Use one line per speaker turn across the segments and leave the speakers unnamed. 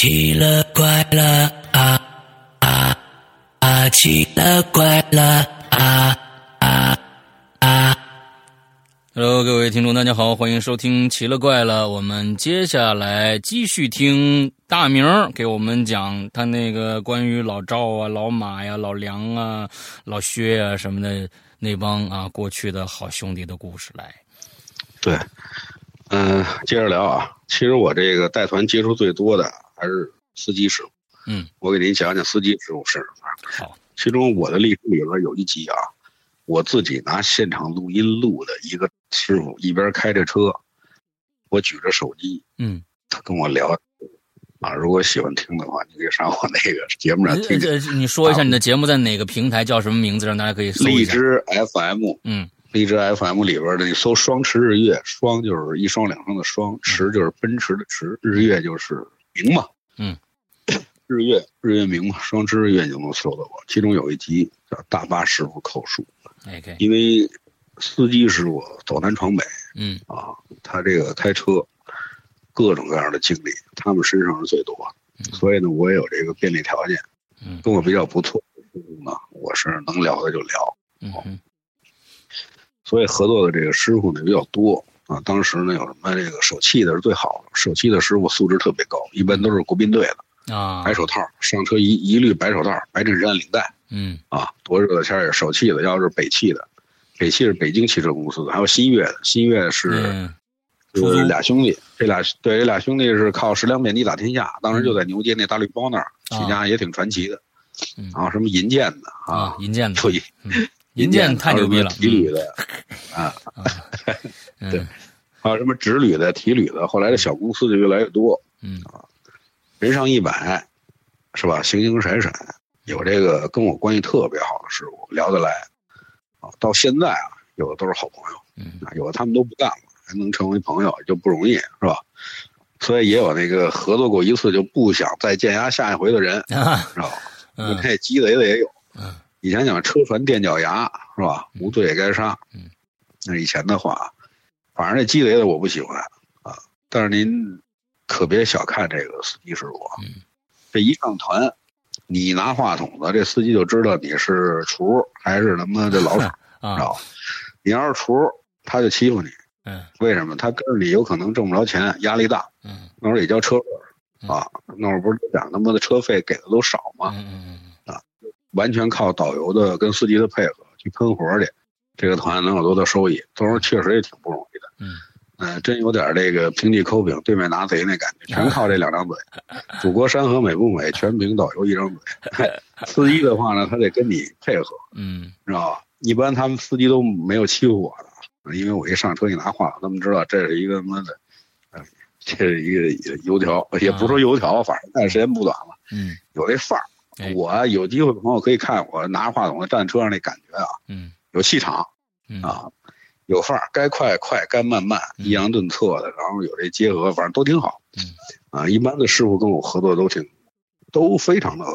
奇了怪了啊啊啊！奇了怪了啊啊啊
！Hello，各位听众，大家好，欢迎收听《奇了怪了》。我们接下来继续听大明给我们讲他那个关于老赵啊、老马呀、老梁啊、老薛啊什么的那帮啊过去的好兄弟的故事来。
对，嗯，接着聊啊。其实我这个带团接触最多的。还是司机师傅，
嗯，
我给您讲讲司机师傅是什
么。好，
其中我的历史里边有一集啊，我自己拿现场录音录的一个师傅，一边开着车，我举着手机，
嗯，
他跟我聊啊。如果喜欢听的话，你可以上我那个 节目上听。
这你说一下你的节目在哪个平台，叫什么名字，让大家可以搜
一下。荔枝 FM，
嗯，
荔枝 FM 里边的你搜“双驰日月”，双就是一双两双的双，驰就是奔驰的驰，日月就是。明嘛，
嗯，
日月日月明嘛，双之日月就能搜到我。其中有一集叫《大巴师傅口述》因为司机师傅走南闯北，
嗯。
啊，他这个开车各种各样的经历，他们身上是最多，所以呢，我也有这个便利条件，
嗯，
跟我比较不错的师傅呢，我是能聊的就聊，
嗯，
所以合作的这个师傅呢比较多。啊，当时呢有什么这个手气的是最好的，手气的师傅素质特别高，一般都是国宾队的
啊，
白手套，上车一一律白手套，白衬衫领带，
嗯，
啊，多热的天也手气的，要是北汽的，北汽是北京汽车公司的，还有新月的，新月是，是俩兄弟，这俩对这俩兄弟是靠食粮遍地打天下，当时就在牛街那大绿包那儿起家，也挺传奇的，然后什么银剑的啊，
银剑的，
对，
银建太牛逼了，
提铝的啊。对，还有什么直旅的、提旅的，后来的小公司就越来越多。
嗯
啊，人上一百，是吧？形形色色，有这个跟我关系特别好的师傅，聊得来。啊，到现在啊，有的都是好朋友。
嗯
啊，有的他们都不干了，还能成为朋友就不容易，是吧？所以也有那个合作过一次就不想再见压下一回的人，知道吧？那鸡贼的也有。
嗯，
以前讲车船垫脚牙，是吧？无罪也该杀。
嗯，
那以前的话。反正这鸡贼的我不喜欢啊，但是您可别小看这个司机师傅，这一上团，你拿话筒子，这司机就知道你是厨还是他妈的老鼠，知道吧？你要是厨，他就欺负你。
嗯，
为什么？他跟着你有可能挣不着钱，压力大。
嗯，
那会儿也叫车费啊，那会儿不是讲他妈的车费给的都少吗？
嗯嗯
嗯啊，完全靠导游的跟司机的配合去喷活去。这个团能有多大收益？到时候确实也挺不容易的。
嗯，
呃，真有点这个平地抠饼，对面拿贼那感觉，全靠这两张嘴。祖国山河美不美？全凭导游一张嘴。司机的话呢，他得跟你配合。
嗯，
知道吧？一般他们司机都没有欺负我的，因为我一上车一拿话，他们知道这是一个他妈的，这是一个油条，也不说油条，反正干时间不短了。
嗯，
有这范儿。我有机会的朋友可以看我拿着话筒站车上那感觉啊。
嗯。
有气场，啊，有范儿，该快快，该慢慢，抑扬顿挫的，然后有这结合，反正都挺好。啊，一般的师傅跟我合作都挺，都非常的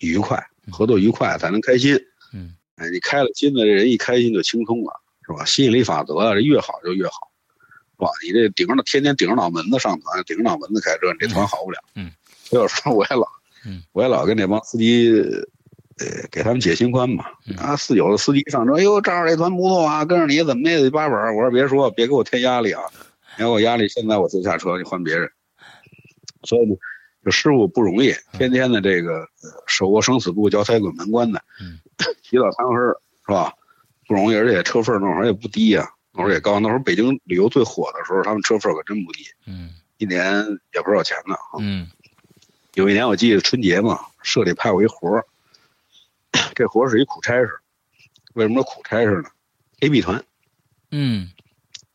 愉快，合作愉快才能开心。
嗯，
哎，你开了心的这人一开心就轻松了，是吧？吸引力法则啊，这越好就越好，是吧？你这顶着天天顶着脑门子上团，顶着脑门子开车，你这团好不了。
嗯，
所以有时候我也老，我也老跟那帮司机。呃，给他们解心宽嘛。啊，四有的司机上车，哎呦，赵这团不错啊，跟着你怎么也得八本。我说别说，别给我添压力啊，给我压力。现在我就下车，你换别人。所以呢，这师傅不容易，天天的这个手握生死簿，脚踩鬼门关的，起早贪黑是吧？不容易，而且车费那会儿也不低呀，那会儿也高。那会儿北京旅游最火的时候，他们车费可真不低。
嗯，
一年也不少钱呢。
嗯，
有一年我记得春节嘛，社里派我一活儿。这活儿是一苦差事，为什么说苦差事呢？A、B 团，
嗯，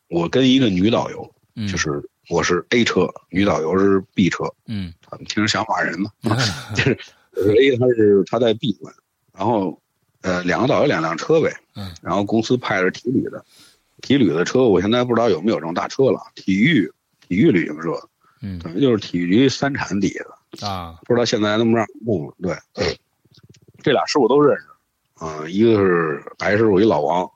我跟一个女导游，就是我是 A 车，女导游是 B 车，
嗯，
他们听着像骂人嘛，就是 A 他是他在 B 团，然后呃两个导游两辆车呗，
嗯，
然后公司派的是体旅的，体旅的车我现在不知道有没有这种大车了，体育体育旅行社，
嗯，
等于就是体育局三产底
下啊，
不知道现在能不能让用了，对。这俩师傅都认识，啊，一个是白师傅，一老王。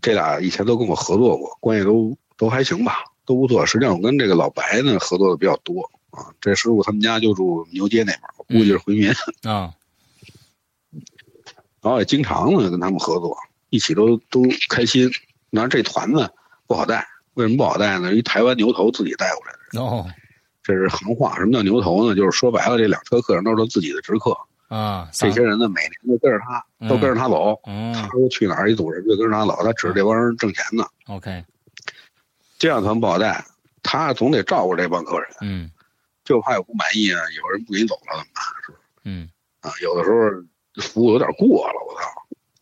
这俩以前都跟我合作过，关系都都还行吧，都不错。实际上我跟这个老白呢合作的比较多，啊，这师傅他们家就住牛街那边，我估计是回民
啊。
然后也经常呢跟他们合作，一起都都开心。那这团子不好带，为什么不好带呢？一台湾牛头自己带过来的。
哦，
这是行话。什么叫牛头呢？就是说白了，这两车客人都是他自己的直客
啊。
这些人呢，每年都跟着他，都跟着他走。他说去哪儿，一组人就跟着他走，他指着这帮人挣钱呢。
OK，
这样团不好带，他总得照顾这帮客人。
嗯，
就怕有不满意啊，有人不给你走了怎么办？是不是？
嗯，
啊，有的时候服务有点过了，我操！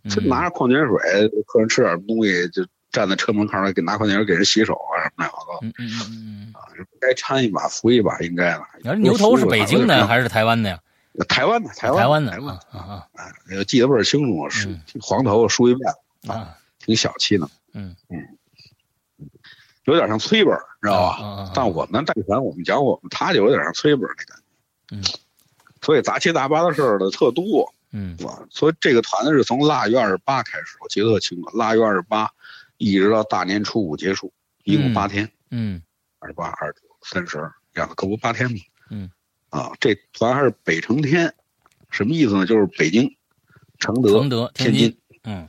这拿着矿泉水，客人吃点东西就站在车门口儿给拿矿泉水给人洗手啊什么的，我都！
嗯嗯嗯
啊，该掺一把扶一把应该的。
你说牛头是北京的还是台湾的呀？
台湾的，台湾
台湾的
台湾
啊啊
啊！记得倍儿清楚，是黄头发梳一辫子
啊，
挺小气的。
嗯
嗯，有点像崔本，知道
吧？
但我们带团，我们讲我们，他就有点像崔本那感觉。
嗯，
所以杂七杂八的事儿的特多。
嗯，
所以这个团呢是从腊月二十八开始，我记得特清楚，腊月二十八一直到大年初五结束，一共八天。
嗯，
二十八、二十九、三十，这样可不八天吗？
嗯，
啊，这咱还是北城天，什么意思呢？就是北京、承德、
承德、
天
津，嗯，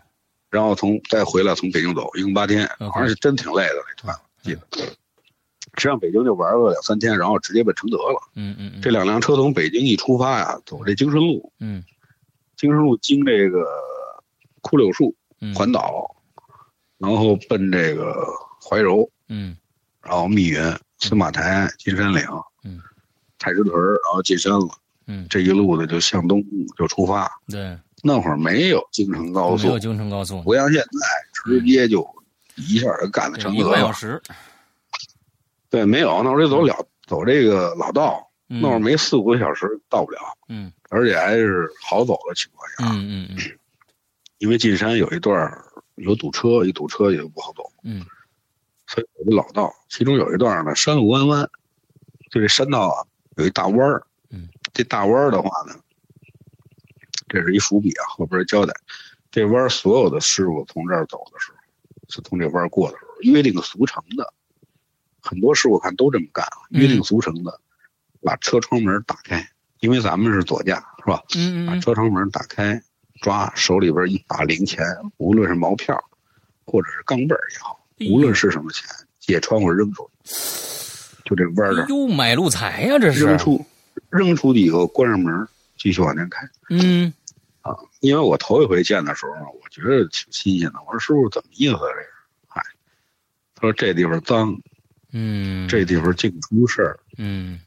然后从再回来从北京走，一共八天，好像是真挺累的那团，记得。实际上北京就玩了两三天，然后直接奔承德了。
嗯嗯，
这两辆车从北京一出发呀，走这京深路。
嗯。
京深路经这个枯柳树环岛，
嗯、
然后奔这个怀柔，
嗯，
然后密云、司马台、金山岭，
嗯，
太师屯，然后进山了，
嗯，
这一路的就向东就出发。
对，
那会儿没有京承高速，
没有京承高速，
不像现在直接就一下就干到承德
了，一个小时。
对，没有，那会儿就走了走这个老道。
那
会儿没四五个小时到不了，
嗯，
而且还是好走的情况
下，嗯嗯嗯，
因为进山有一段有堵车，一堵车也不好走，
嗯，
所以有个老道，其中有一段呢山路弯弯，就这山道啊有一大弯儿，
嗯，
这大弯儿的话呢，这是一伏笔啊，后边交代，这弯所有的师傅从这儿走的时候，是从这弯过的时候约定俗成的，很多师傅看都这么干啊，约定俗成的。把车窗门打开，因为咱们是左驾，是吧？
嗯嗯。
把车窗门打开，抓手里边一把零钱，无论是毛票，或者是钢镚儿也好，无论是什么钱，借窗户扔出去，就这弯儿这。
哟，买路财呀，这是。
扔出，扔出去以后关上门，继续往前开。
嗯。
啊，因为我头一回见的时候，我觉得挺新鲜的。我说师傅怎么意思啊？这是？嗨，他说这地方脏，
嗯，
这地方净出事儿，
嗯。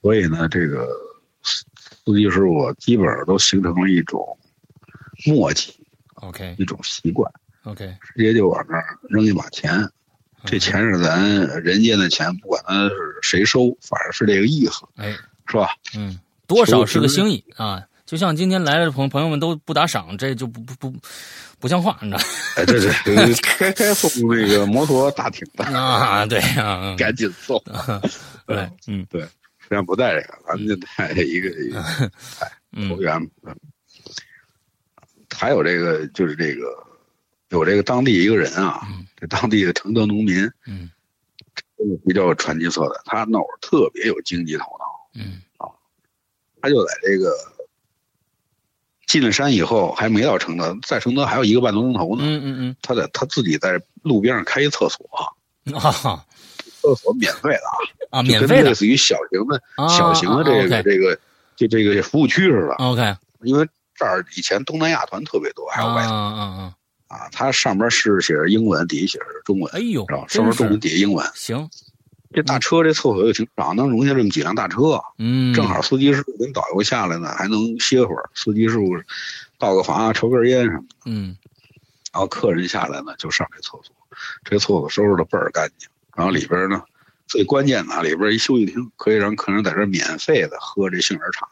所以呢，这个司机师傅基本上都形成了一种默契
，OK，
一种习惯
，OK，
直接就往那儿扔一把钱，这钱是咱人间的钱，不管他是谁收，反正是这个意思，
哎，
是吧？
嗯，多少是个心意啊。就像今天来的朋朋友们都不打赏，这就不不不不像话，你知道？
哎，对对，该该送那个摩托大艇的
啊，对啊，
赶紧送。
对，嗯，
对，实际上不带这个，咱们就带一个一个，哎，投缘。嗯，还有这个就是这个有这个当地一个人啊，这当地的承德农民，
嗯，
比较有传奇色彩。他那会儿特别有经济头脑，
嗯
啊，他就在这个进了山以后，还没到承德，在承德还有一个半多钟头呢。
嗯嗯嗯，
他在他自己在路边上开一厕所，
啊，
厕所免费的啊。
啊，免费的，
类似于小型的、小型的这个这个就这个服务区似的。
OK，
因为这儿以前东南亚团特别多，还有外
啊啊啊
啊，它上边是写着英文，底下写着中文。
哎呦，
上面中文，底下英文。
行，
这大车这厕所又挺少，能容下这么几辆大车。
嗯，
正好司机师傅跟导游下来呢，还能歇会儿。司机师傅倒个房抽根烟什么的。
嗯，
然后客人下来呢，就上这厕所，这厕所收拾的倍儿干净。然后里边呢。最关键的，里边一休息厅，可以让客人在这免费的喝这杏仁茶，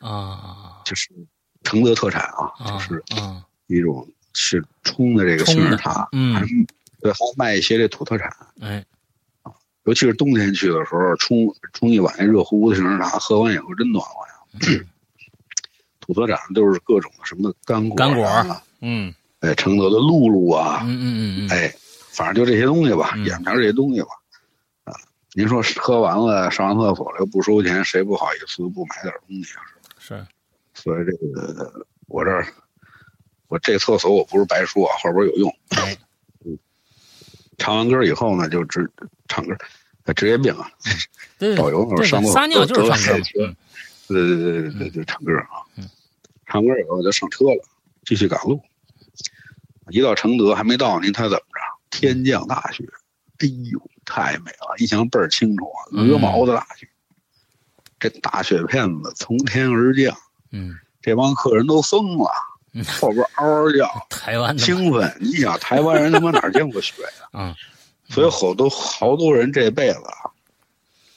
啊，
就是承德特产啊，就是一种是冲的这个杏仁茶，
嗯，
对，还卖一些这土特产，
哎，
啊，尤其是冬天去的时候，冲冲一碗热乎乎的杏仁茶，喝完以后真暖和呀。土特产都是各种什么干果、
干果，
嗯，哎，承德的露露啊，
嗯嗯嗯嗯，
哎，反正就这些东西吧，眼前这些东西吧。啊您说喝完了上完厕所了又不收钱，谁不好意思不买点东西啊？
是，
所以这个我这儿，我这厕所我不是白说啊，后边有用。嗯，唱完歌以后呢，就直唱歌，职业病啊。
对，
导游那会儿上
撒尿就是唱歌。
对对对对对，就唱歌啊。嗯，唱歌以后就上车了，继续赶路。一到承德还没到，您猜怎么着？天降大雪，哎呦，太美了！一想倍儿清楚啊，鹅毛的大雪，这大雪片子从天而降。
嗯，
这帮客人都疯了，后边嗷嗷叫，
台湾
兴奋。你想，台湾人他妈哪见过雪呀？
嗯，
所以好多好多人这辈子啊，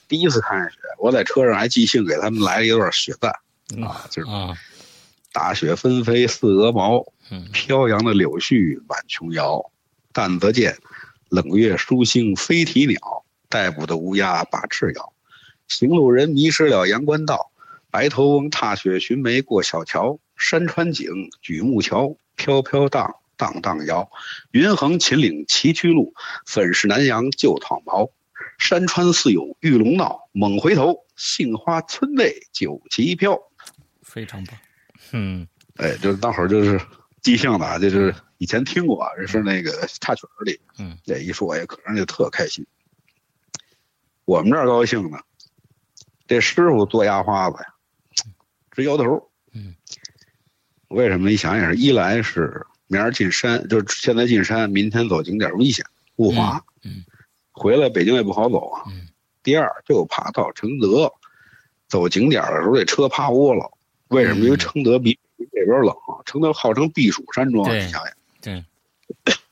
第一次看见雪。我在车上还即兴给他们来了一段雪赞啊，就是
啊，
大雪纷飞似鹅毛。飘扬的柳絮满琼瑶，但则见，冷月疏星飞啼鸟，逮捕的乌鸦把翅摇，行路人迷失了阳关道，白头翁踏雪寻梅过小桥，山川景举目瞧，飘飘荡荡荡摇，云横秦岭崎岖路，粉饰南阳旧草茅，山川似有玉龙闹，猛回头，杏花村内酒旗飘，
非常棒，嗯，
哎，就是大伙儿就是。即兴的啊，就是以前听过，这是那个插曲里。
嗯，
这一说，哎可能就特开心。我们这儿高兴呢，这师傅做压花子呀，直摇头。
嗯，
为什么？一想也是，一来是明儿进山，就是现在进山，明天走景点危险雾滑。
嗯，
回来北京也不好走啊。
嗯，
第二就怕到承德走景点的时候，这车趴窝了。为什么？因为承德比。这边冷啊，承德号称避暑山庄，你想想，
对，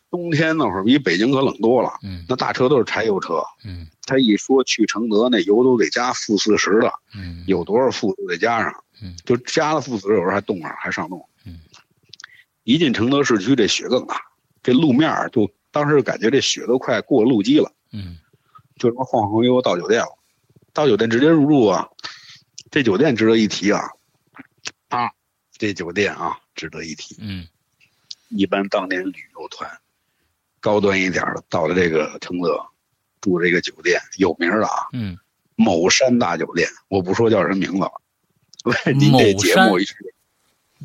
冬天那会儿比北京可冷多了。
嗯，
那大车都是柴油车。
嗯，
他一说去承德，那油都得加负四十的。
嗯，
有多少负都得加上。
嗯，
就加了父子，有时候还冻上，还上冻。
嗯，
一进承德市区，这雪更大，这路面就当时感觉这雪都快过路基了。
嗯，
就这么晃晃悠悠到酒店了，到酒店直接入住啊。这酒店值得一提啊，啊。这酒店啊，值得一提。
嗯，
一般当年旅游团，高端一点的到了这个承德，住这个酒店有名的啊。
嗯，
某山大酒店，我不说叫什么名字了。对，您这节目一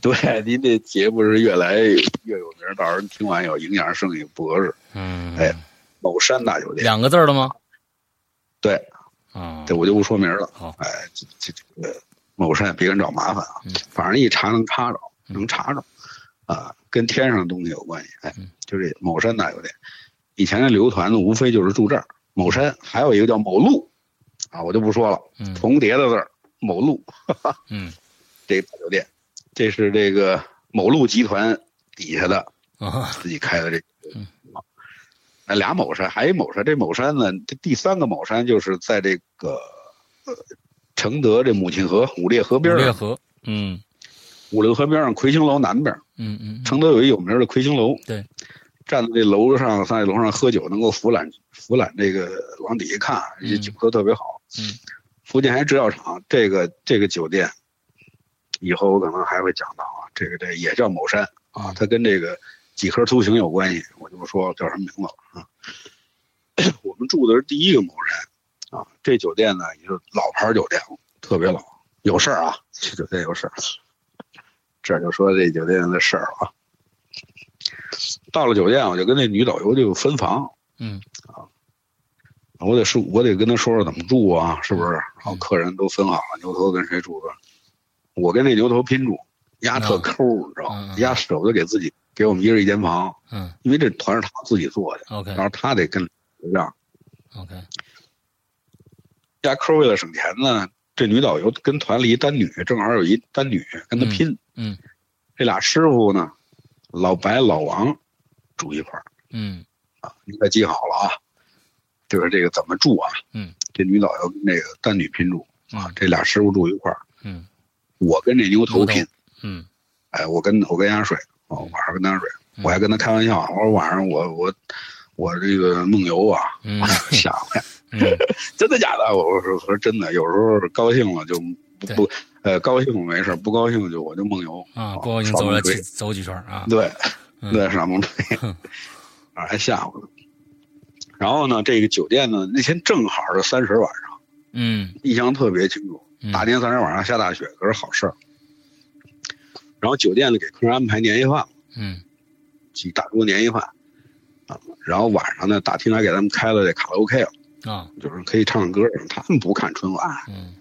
对，您这节目是越来越有名，到时候听完有营养，剩下不合适。
嗯，
哎，某山大酒店，
两个字的吗？
对，
啊，
对我就不说名了。
好，
哎，这这这个。某山别人找麻烦啊，反正一查能查着，能查着，啊，跟天上的东西有关系。哎，就这某山大酒店，以前的旅游团呢，无非就是住这儿。某山还有一个叫某路，啊，我就不说了，重叠的字儿，某路。
嗯，
这大酒店，这是这个某路集团底下的啊自己开的这。
嗯，
那俩某山，还一某山，这某山呢，这第三个某山就是在这个。承德这母亲河五列河边
五列河，嗯，
五列河边上魁星楼南边，
嗯嗯，
承德有一有名的魁星楼，
对，
站在这楼上，在楼上喝酒，能够俯览俯览这个往底下看，这酒喝特别好。
嗯，
福建还制药厂，这个这个酒店，以后我可能还会讲到啊，这个这也叫某山啊，它跟这个几何图形有关系，我就不说叫什么名字了啊。我们住的是第一个某山。啊，这酒店呢也是老牌酒店，特别老。有事儿啊，这酒店有事儿。这就说这酒店的事儿啊。到了酒店，我就跟那女导游就分房。
嗯。
啊，我得说，我得跟他说说怎么住啊，是不是？然后客人都分好了，牛头跟谁住的，我跟那牛头拼住，丫特抠，你知道吗？丫舍不得给自己给我们一人一间房。
嗯。
因为这团是他自己做的。
OK。
然后他得跟让。
OK。
丫抠为了省钱呢，这女导游跟团里一单女，正好有一单女跟他拼。
嗯，
这俩师傅呢，老白老王住一块儿。
嗯，
啊，你可记好了啊，就是这个怎么住啊？
嗯，
这女导游跟那个单女拼住啊，这俩师傅住一块儿。
嗯，
我跟这牛头拼。
嗯，
哎，我跟我跟伢睡，哦，晚上跟他睡，我还跟他开玩笑，我说晚上我我我这个梦游啊，吓唬。真的假的？我我说我说真的，有时候高兴了就不不呃高兴没事，不高兴就我就梦游
啊，不高兴走了几走几圈啊。
对，对，耍蒙吹，还吓唬然后呢，这个酒店呢，那天正好是三十晚上，
嗯，
印象特别清楚。大年三十晚上下大雪，可是好事儿。然后酒店呢给客人安排年夜饭，
嗯，
几大桌年夜饭，啊，然后晚上呢大厅还给他们开了这卡拉 OK 了，
啊，
就是可以唱唱歌。他们不看春晚，
嗯，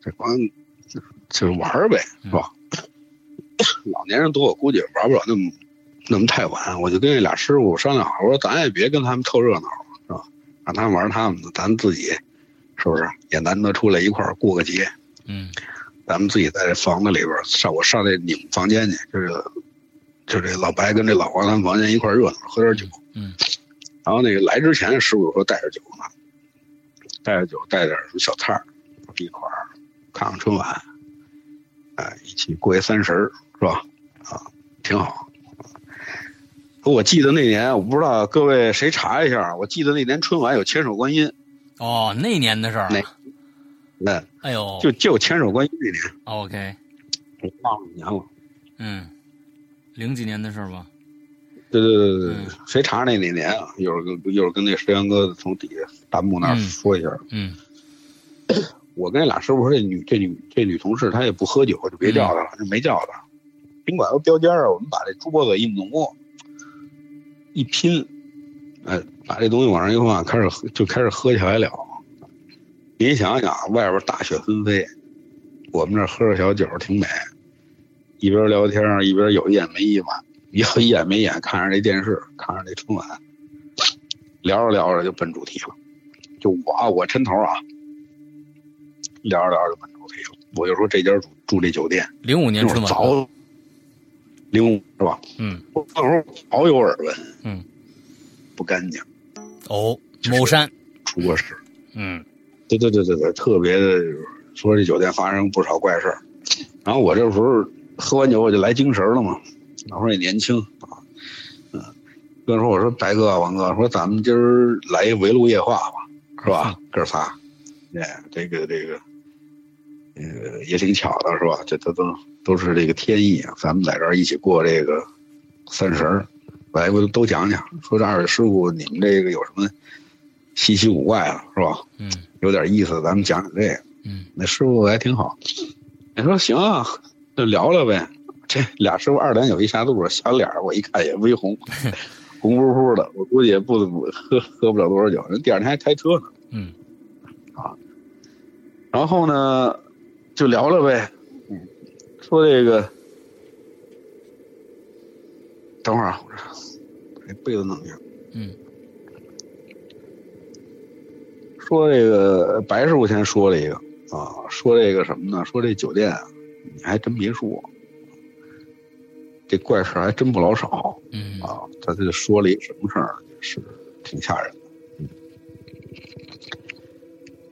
这光就是玩儿呗，是吧？老年人多，我估计玩不了那么那么太晚。我就跟那俩师傅商量好，我说咱也别跟他们凑热闹，是吧？让他们玩他们的，咱自己是不是也难得出来一块儿过个节？
嗯，
咱们自己在这房子里边上，我上那你们房间去，就是就这老白跟这老王他们房间一块儿热闹，喝点酒。
嗯，
然后那个来之前，师傅说带着酒呢，带着酒，带点什么小菜儿，一块儿看看春晚，哎，一起过一三十儿是吧？啊，挺好。我记得那年，我不知道各位谁查一下，我记得那年春晚有千手观音。
哦，那年的事儿。
那，那
哎呦，
就就千手观音那年。
OK，
我忘了年了。
嗯，零几年的事儿吧。
对对对对对，
嗯
谁查那哪年啊？一会儿跟一会儿跟那石阳哥从底下弹幕那说一下。
嗯
我跟那俩师傅说，这女这女这女同事她也不喝酒，就别叫她了，就没叫她。宾馆都标间儿，我们把这桌子一挪，一拼，哎，把这东西往上一放，开始喝就开始喝起来了。您想想，外边大雪纷飞，我们这喝着小酒挺美，一边聊天一边有一眼没一晚，有一眼没眼看着这电视，看着这春晚，聊着聊着就奔主题了。就我啊我抻头啊，聊着聊着就奔主题了。我就说这家住住这酒店，
零五年春晚。
早零五是吧？
嗯
我那时候早有耳闻，
嗯，
不干净，
哦，某山。
出过事。
嗯
对对对对对，特别的说这酒店发生不少怪事儿。然后我这时候喝完酒我就来精神了嘛，那会儿也年轻啊，嗯，跟说我说白哥王哥说咱们今儿来一围炉夜话吧，是吧？哥儿仨，哎，这个这个，呃，也挺巧的是吧？这都都都是这个天意啊，咱们在这儿一起过这个三十儿，来我都讲讲，说这二位师傅你们这个有什么稀奇古怪啊，是吧？
嗯
有点意思，咱们讲讲这个。
嗯
那师傅还挺好，你说行啊，就聊聊呗。这俩师傅二两有一下肚，小脸儿我一看也微红，红扑扑的，我估计也不怎么喝喝不了多少酒。人第二天还开车呢，
嗯啊
然后呢就聊聊呗，嗯，说这个，等会儿啊，我这这被子弄一下。
嗯
说这个白师傅先说了一个啊，说这个什么呢？说这酒店啊，你还真别说，这怪事儿还真不老少
嗯
啊。他这说了一什么事儿，是挺吓人的。嗯，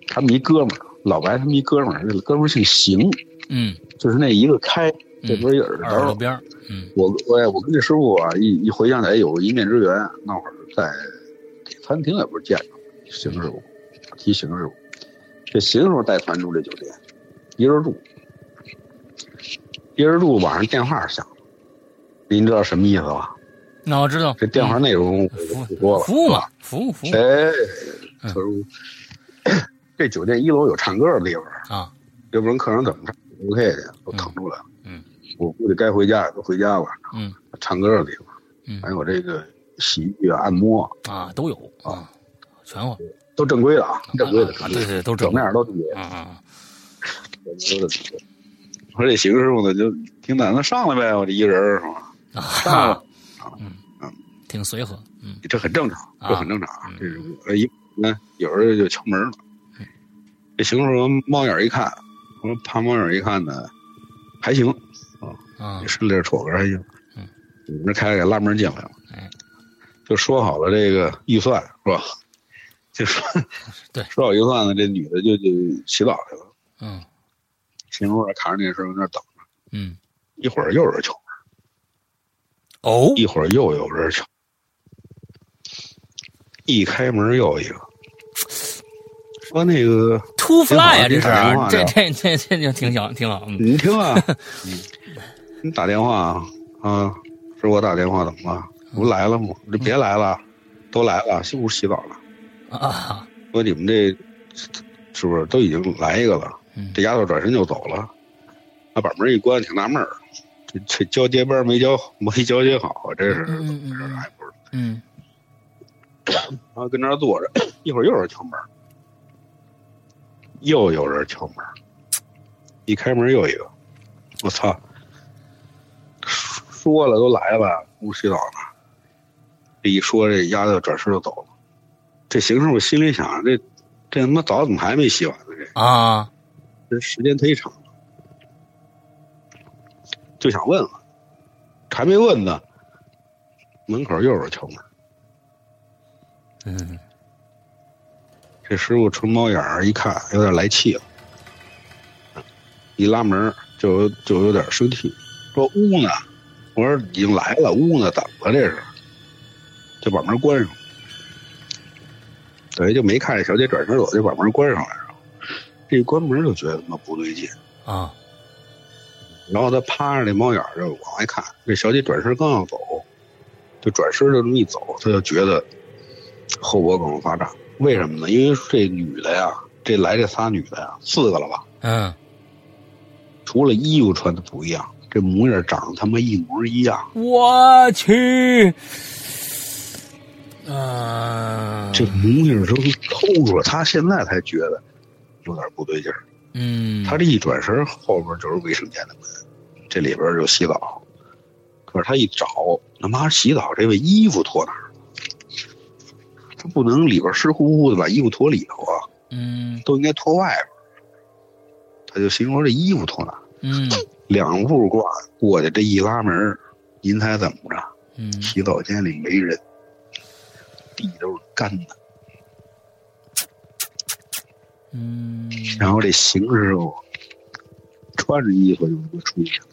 他们一哥们儿，老白他们一哥们儿，这哥们儿姓邢，
嗯，
就是那一个开，这不是一耳朵
耳朵边儿。嗯
我我我跟这师傅啊一一回想起来有一面之缘，那会儿在这餐厅也不是见着邢师傅，提邢师傅，这邢师傅带团住这酒店，一人住，一人住晚上电话响了，您知道什么意思吧？
那我知道。
这电话内容我了，
服务嘛，服务服务
哎，
嗯
他说这酒店一楼有唱歌的地方，
啊。
要不然客人怎么唱 OK 去，都腾出来了。
嗯，
我估计该回家也都回家了。
嗯
唱歌的地方，
嗯
还有这个洗浴啊、按摩
啊，都有啊，全有。
都正规的啊，正规的
啊，对对，都正
整面都正规的，
啊。
我说这邢师傅呢，就挺胆那上来呗，我这一个人是吧？
啊
上来
哈
了，，
挺随和。嗯
这很正常，
啊
这很正常啊
嗯。
这是我一那，有人就敲门了。这邢师傅猫眼一看，我说爬猫眼一看呢，还行，
啊
这身里戳个还行。
嗯，
你这开给拉门进来了。
哎，
就说好了这个预算是吧？就说
对
说好预算呢，这女的就就洗澡去了。
嗯
邢师傅看着电视在那等着，
嗯
一会儿又有人敲门，
哦
一会儿又有人敲，一开门又一个，说那个
，Two Fly 啊，这是这这这这就挺好挺好。嗯
你听啊，嗯你打电话啊啊，是我打电话怎么了？不来了吗？我说别来了，都来了，洗屋洗澡了。
啊，
说你们这是不是都已经来一个了？
嗯
这丫头转身就走了，他把门一关，挺纳闷儿，这这交接班没交没交接好，这是
怎么回
事还不是？
嗯
然后跟那儿坐着，一会儿又有人敲门，又有人敲门，一开门又一个，我操！说了都来了，不洗澡呢。这一说，这丫头转身就走了。这邢师傅心里想：这这他妈澡怎么还没洗完呢？这
啊，
这时间忒长了，就想问问，还没问呢，门口又有人敲门。
嗯
这师傅纯猫眼儿一看，有点来气了，一拉门就就有点生气，说屋呢？我说已经来了，屋呢？怎么了这是？就把门关上，等于就没看见小姐转身走，就把门关上来了。这一关门就觉得他妈不对劲，
啊，
然后他趴着那猫眼儿就往外看，这小姐转身刚要走，就转身就这么一走，他就觉得后脖梗发胀。为什么呢？因为这女的呀，这来这仨女的呀，四个了吧？
嗯，
除了衣服穿的不一样，这模样长得他妈一模一样。
我去，啊，
这模样都透出来，他现在才觉得有点不对劲儿。
嗯，
他这一转身，后边就是卫生间的门，这里边就洗澡。可是他一找，他妈洗澡这位衣服脱哪儿了？他不能里边湿乎乎的把衣服脱里头啊，
嗯
都应该脱外边。他就心说这衣服脱哪？
嗯
两步挂过去，这一拉门，您猜怎么着？
嗯
洗澡间里没人，地都是干的。
嗯，
然后这邢师傅穿着衣服就出去了。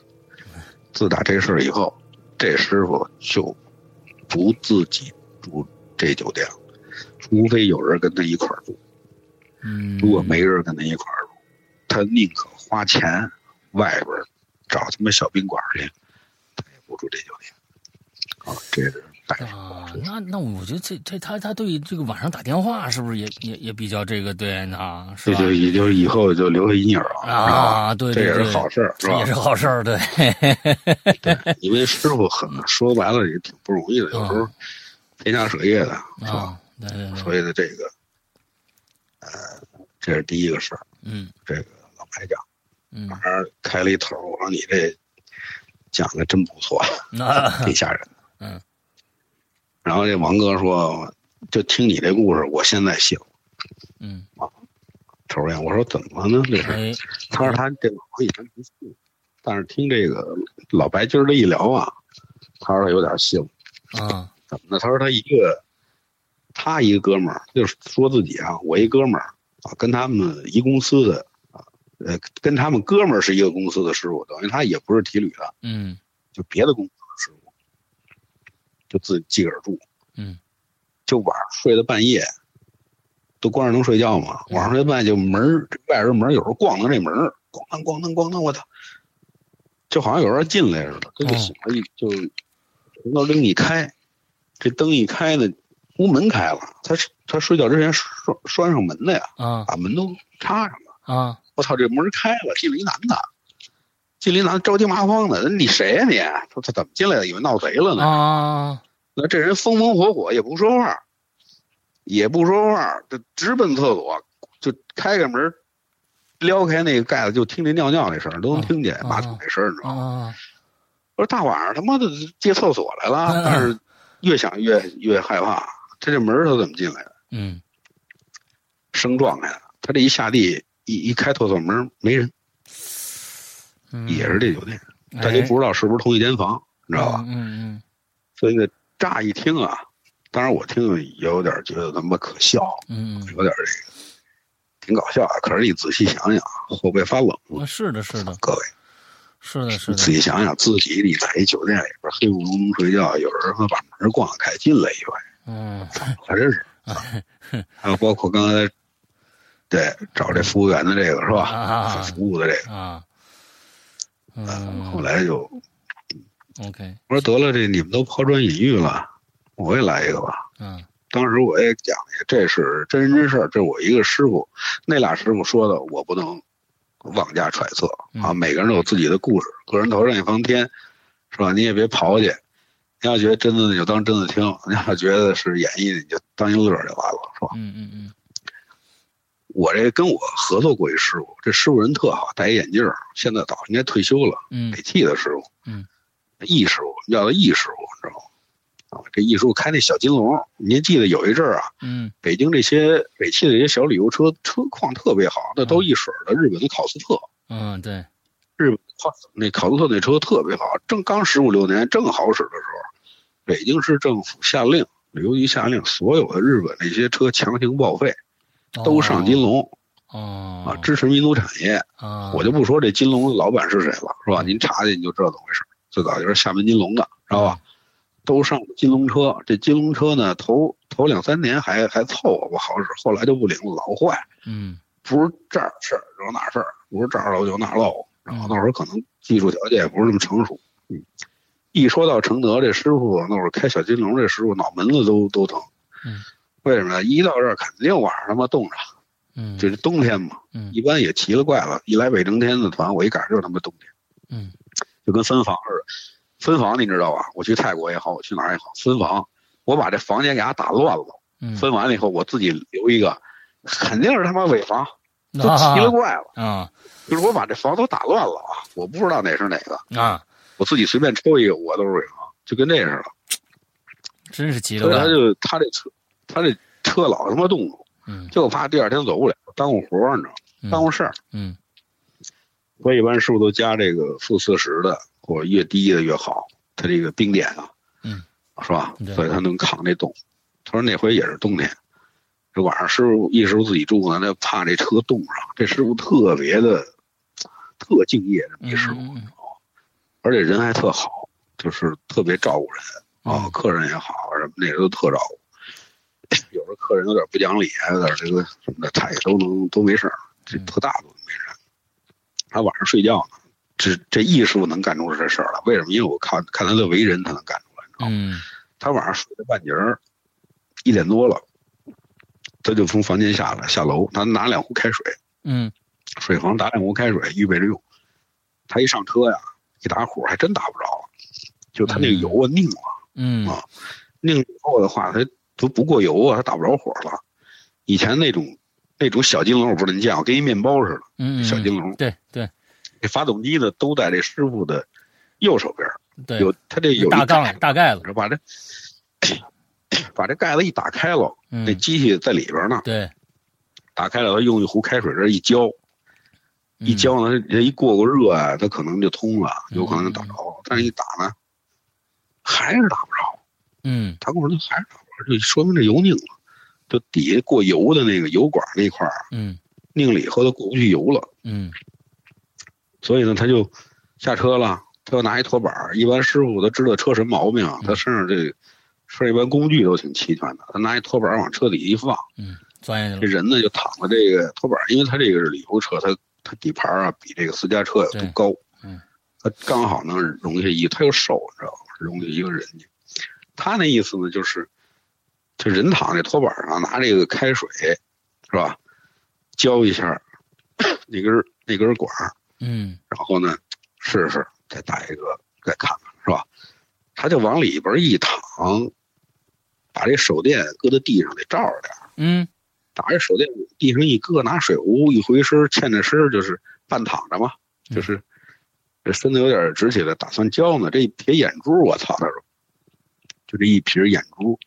自打这事儿以后，这师傅就不自己住这酒店了，除非有人跟他一块儿住。
嗯，
如果没人跟他一块儿住，他宁可花钱外边儿找他妈小宾馆去，他也不住这酒店。啊，这是大概
啊，那那我觉得这这他他对这个晚上打电话是不是也也也比较这个对啊，是吧？
这就也就是以后就留下阴影了
啊，对
这也是
对对，
好事儿，是吧
也？是好事儿，对，
因为师傅很说白了也挺不容易的，有时候陪家舍业的，是吧？
啊，
所以呢，这个，呃，这是第一个事儿。
嗯
这个老白讲，
嗯
反正开了一头，我说你这讲的真不错，挺吓人的。
嗯。
然后这王哥说，就听你这故事，我现在信了。
嗯
抽烟，我说怎么了呢？这是。
哎
他说他这我以前不信，但是听这个老白今儿这一聊啊，他说他有点信了。
啊
怎么呢？他说他一个，他一个哥们儿，就是说自己啊，我一哥们儿啊，跟他们一公司的啊，呃，跟他们哥们儿是一个公司的师傅，等于他也不是体旅的，
嗯。
就别的公司的师傅，就自己自个儿住，
嗯，
就晚上睡到半夜，都关着能睡觉吗？晚上睡半夜就门儿外边门有时候咣当这门，咣当咣当咣当，我操，就好像有人进来似的，他就醒了一就红灯一开，这灯一开呢，屋门开了，他是他睡觉之前拴拴上门的呀，
啊
把门都插上了。
啊
我操，这门开了，进了一男的，进来一男的着急麻慌的，你谁呀、你？说他怎么进来的？以为闹贼了呢。
啊
那这人风风火火也不说话，也不说话，就直奔厕所，就开开门，撩开那个盖子，就听见尿尿那声，都能听见
啊
马桶那声，你知道吗？
啊
我说大晚上他妈的借厕所来了，
嗯
但是越想越越害怕，这这门儿他怎么进来的？
嗯
生撞开的，他这一下地一一开厕所门没人，
嗯，
也是这酒店，
哎
但也不知道是不是同一间房，你知道吧？
嗯嗯
所以呢，乍一听啊，当然我听也有点觉得他妈可笑，
嗯嗯
有点这个挺搞笑啊。可是你仔细想想，后背发冷
嗯，是的是的
各位，
是的是
的仔
的，
细想想，自己你在一酒店里边黑咕隆咚睡觉，有人他妈把门关开进来一回，
嗯
还真是。还有包括刚才对找这服务员的这个是吧？
啊
服务的这个，
啊
嗯，
嗯
后来就
，OK，
我说得了，这你们都抛砖引玉了，我也来一个吧。
嗯
当时我也讲，这是真人真事儿，这是我一个师傅，那俩师傅说的，我不能妄加揣测啊。每个人都有自己的故事，个人头上一方天，是吧？你也别刨去。你要觉得真的，你就当真的听；你要觉得是演绎的，你就当一乐就完了，是吧？
嗯嗯嗯。
我这跟我合作过一师傅，这师傅人特好，戴一眼镜现在早应该退休了。
嗯。
北汽的师傅。
嗯。
易师傅叫他易师傅，你知道吗？啊，这易师傅开那小金龙，您记得有一阵儿啊？
嗯。
北京这些北汽的这些小旅游车车况特别好，那都一水的日本的考斯特。
嗯，对。
日本考那考斯特那车特别好，正刚十五六年正好使的时候。北京市政府下令，旅游局下令，所有的日本那些车强行报废，都上金龙，啊，支持民族产业。
啊，
我就不说这金龙的老板是谁了，是吧？您查去你就知道怎么回事。最早就是厦门金龙的，知道吧？都上金龙车。这金龙车呢，头头两三年还还凑合不好使，后来就不灵了，老坏。
嗯，
不是这儿事儿就那事儿，不是这儿漏就那儿漏。然后那时候可能技术条件也不是那么成熟。嗯。一说到承德这师傅，那会儿开小金龙这师傅脑门子都都疼。
嗯，
为什么呢？一到这儿肯定晚上他妈冻着。
嗯，
就是冬天嘛。
嗯，
一般也奇了怪了，一来北征天的团，我一赶就是他妈冬天。
嗯，
就跟分房似的。分房你知道吧？我去泰国也好，我去哪儿也好，分房，我把这房间给他打乱了。
嗯，
分完了以后，我自己留一个，肯定是他妈尾房，都奇了怪了。
啊，
就是我把这房都打乱了啊，我不知道哪是哪个
啊。
我自己随便抽一个，我都是尾房，就跟那似的，
真是急了。
所以他就他这车，他这车老他妈动住，
嗯，
就怕第二天走不了，耽误活儿你知道吗？耽误事儿，
嗯。
所以一般师傅都加这个负四十的，或者越低的越好，他这个冰点啊，
嗯，
是吧？所以他能扛这冻。他说那回也是冬天，这晚上师傅一师傅自己住呢，那怕这车冻上，这师傅特别的特敬业，这么一师傅。而且人还特好，就是特别照顾人啊，客人也好什么那人都特照顾。有时候客人有点不讲理，有点这个什么的，他也都能都没事这特大度没人。他晚上睡觉呢，这这艺术能干出这事儿来？为什么？因为我看看他的为人，他能干出来。
嗯，
他晚上睡到半截儿，一点多了，他就从房间下来下楼，他拿两壶开水，
嗯，
水房打两壶开水预备着用。他一上车呀。一打火还真打不着，就他那个油啊拧了，
嗯
啊，拧以后的话，它都不过油啊，它打不着火了。以前那种那种小金龙我不知道你见过，跟一面包似的，
嗯，
小金龙，
对对，
这发动机呢都在这师傅的右手边，
对，
有他这有
大盖大盖子，
把这把这盖子一打开了，那机器在里边呢，
对，
打开了，他用一壶开水这一浇。一浇呢，这一过过热啊，它可能就通了，有可能打着。但是一打呢，还是打不着。
嗯，
他跟我说还是打不着，就说明这油拧了，就底下过油的那个油管那块儿，
嗯，
拧了以后它过不去油了。
嗯，
所以呢，他就下车了，他要拿一拖板一般师傅他知道车什么毛病，他身上这身上一般工具都挺齐全的，他拿一拖板往车底一放，
嗯，钻下去
这人呢就躺在这个拖板因为他这个是旅游车，他。它底盘啊，比这个私家车要都高，
嗯，
它刚好能容下一，它又瘦，你知道吗？容下一个人去。他那意思呢，就是就人躺在拖板上，拿这个开水，是吧？浇一下 那根那根管
嗯，
然后呢，试试再打一个，再看看，是吧？他就往里边一躺，把这手电搁在地上得照着点
嗯。
打着手电，地上一搁，拿水壶一回身，欠着身就是半躺着嘛，就是这身子有点直起来，打算浇呢。这一撇眼珠，我操！他说，就这一撇眼珠，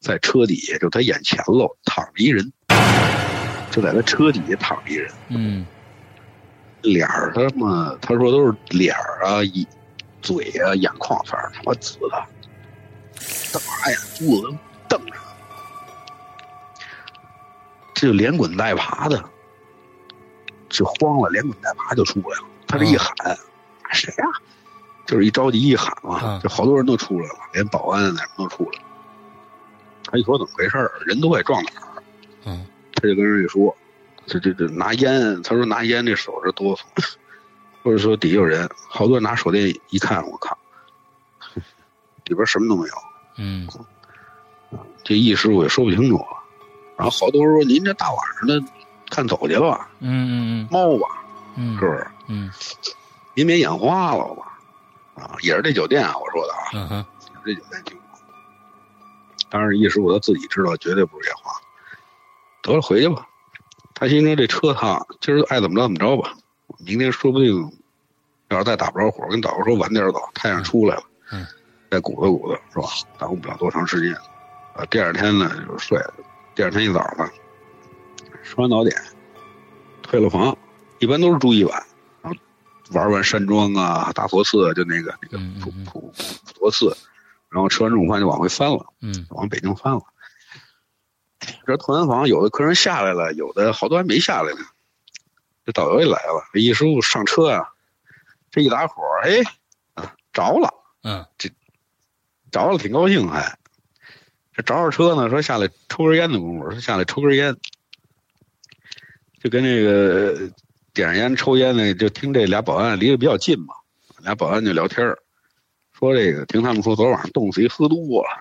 在车底下，就他眼前喽，躺着一人，就在他车底下躺着一人。
嗯，
脸儿他妈，他说都是脸儿啊，一嘴啊，眼眶反正他妈紫的，大眼珠子瞪着。这就连滚带爬的，就慌了，连滚带爬就出来了。他这一喊，谁呀？就是一着急一喊嘛，就好多人都出来了，连保安那都出来了。他一说怎么回事人都快撞哪儿？
嗯，
他就跟人一说，这这这拿烟，他说拿烟这手是哆嗦，或者说底下有人，好多人拿手电一看，我靠，里边什么都没有。
嗯，
这易师傅也说不清楚了。然后好多人说：“您这大晚上的看走去了，
嗯嗯
猫吧，
嗯，
是不是？
嗯
您别眼花了吧？啊，也是这酒店啊，我说的啊，
嗯哼，
这酒店情况。当然，易师傅他自己知道，绝对不是眼花。得了，回去吧。他心说这车他今儿爱怎么着怎么着吧，明天说不定要是再打不着火，跟导游说晚点走，太阳出来了，
嗯，
再鼓捣鼓捣是吧？耽误不了多长时间。啊，第二天呢就睡了。第二天一早吧吃完早点，退了房，一般都是住一晚，然后玩完山庄啊、大佛寺啊，就那个那个普普普陀寺，然后吃完中午饭就往回翻了，
嗯，
往北京翻了。这退完房，有的客人下来了，有的好多还没下来呢。这导游也来了，这一师傅上车啊，这一打火，哎，啊着了，
嗯，
这着了挺高兴还。这着着车呢，说下来抽根烟的功夫，说下来抽根烟，就跟那个点上烟抽烟呢，就听这俩保安离得比较近嘛，俩保安就聊天说这个听他们说昨晚上冻死一喝多了，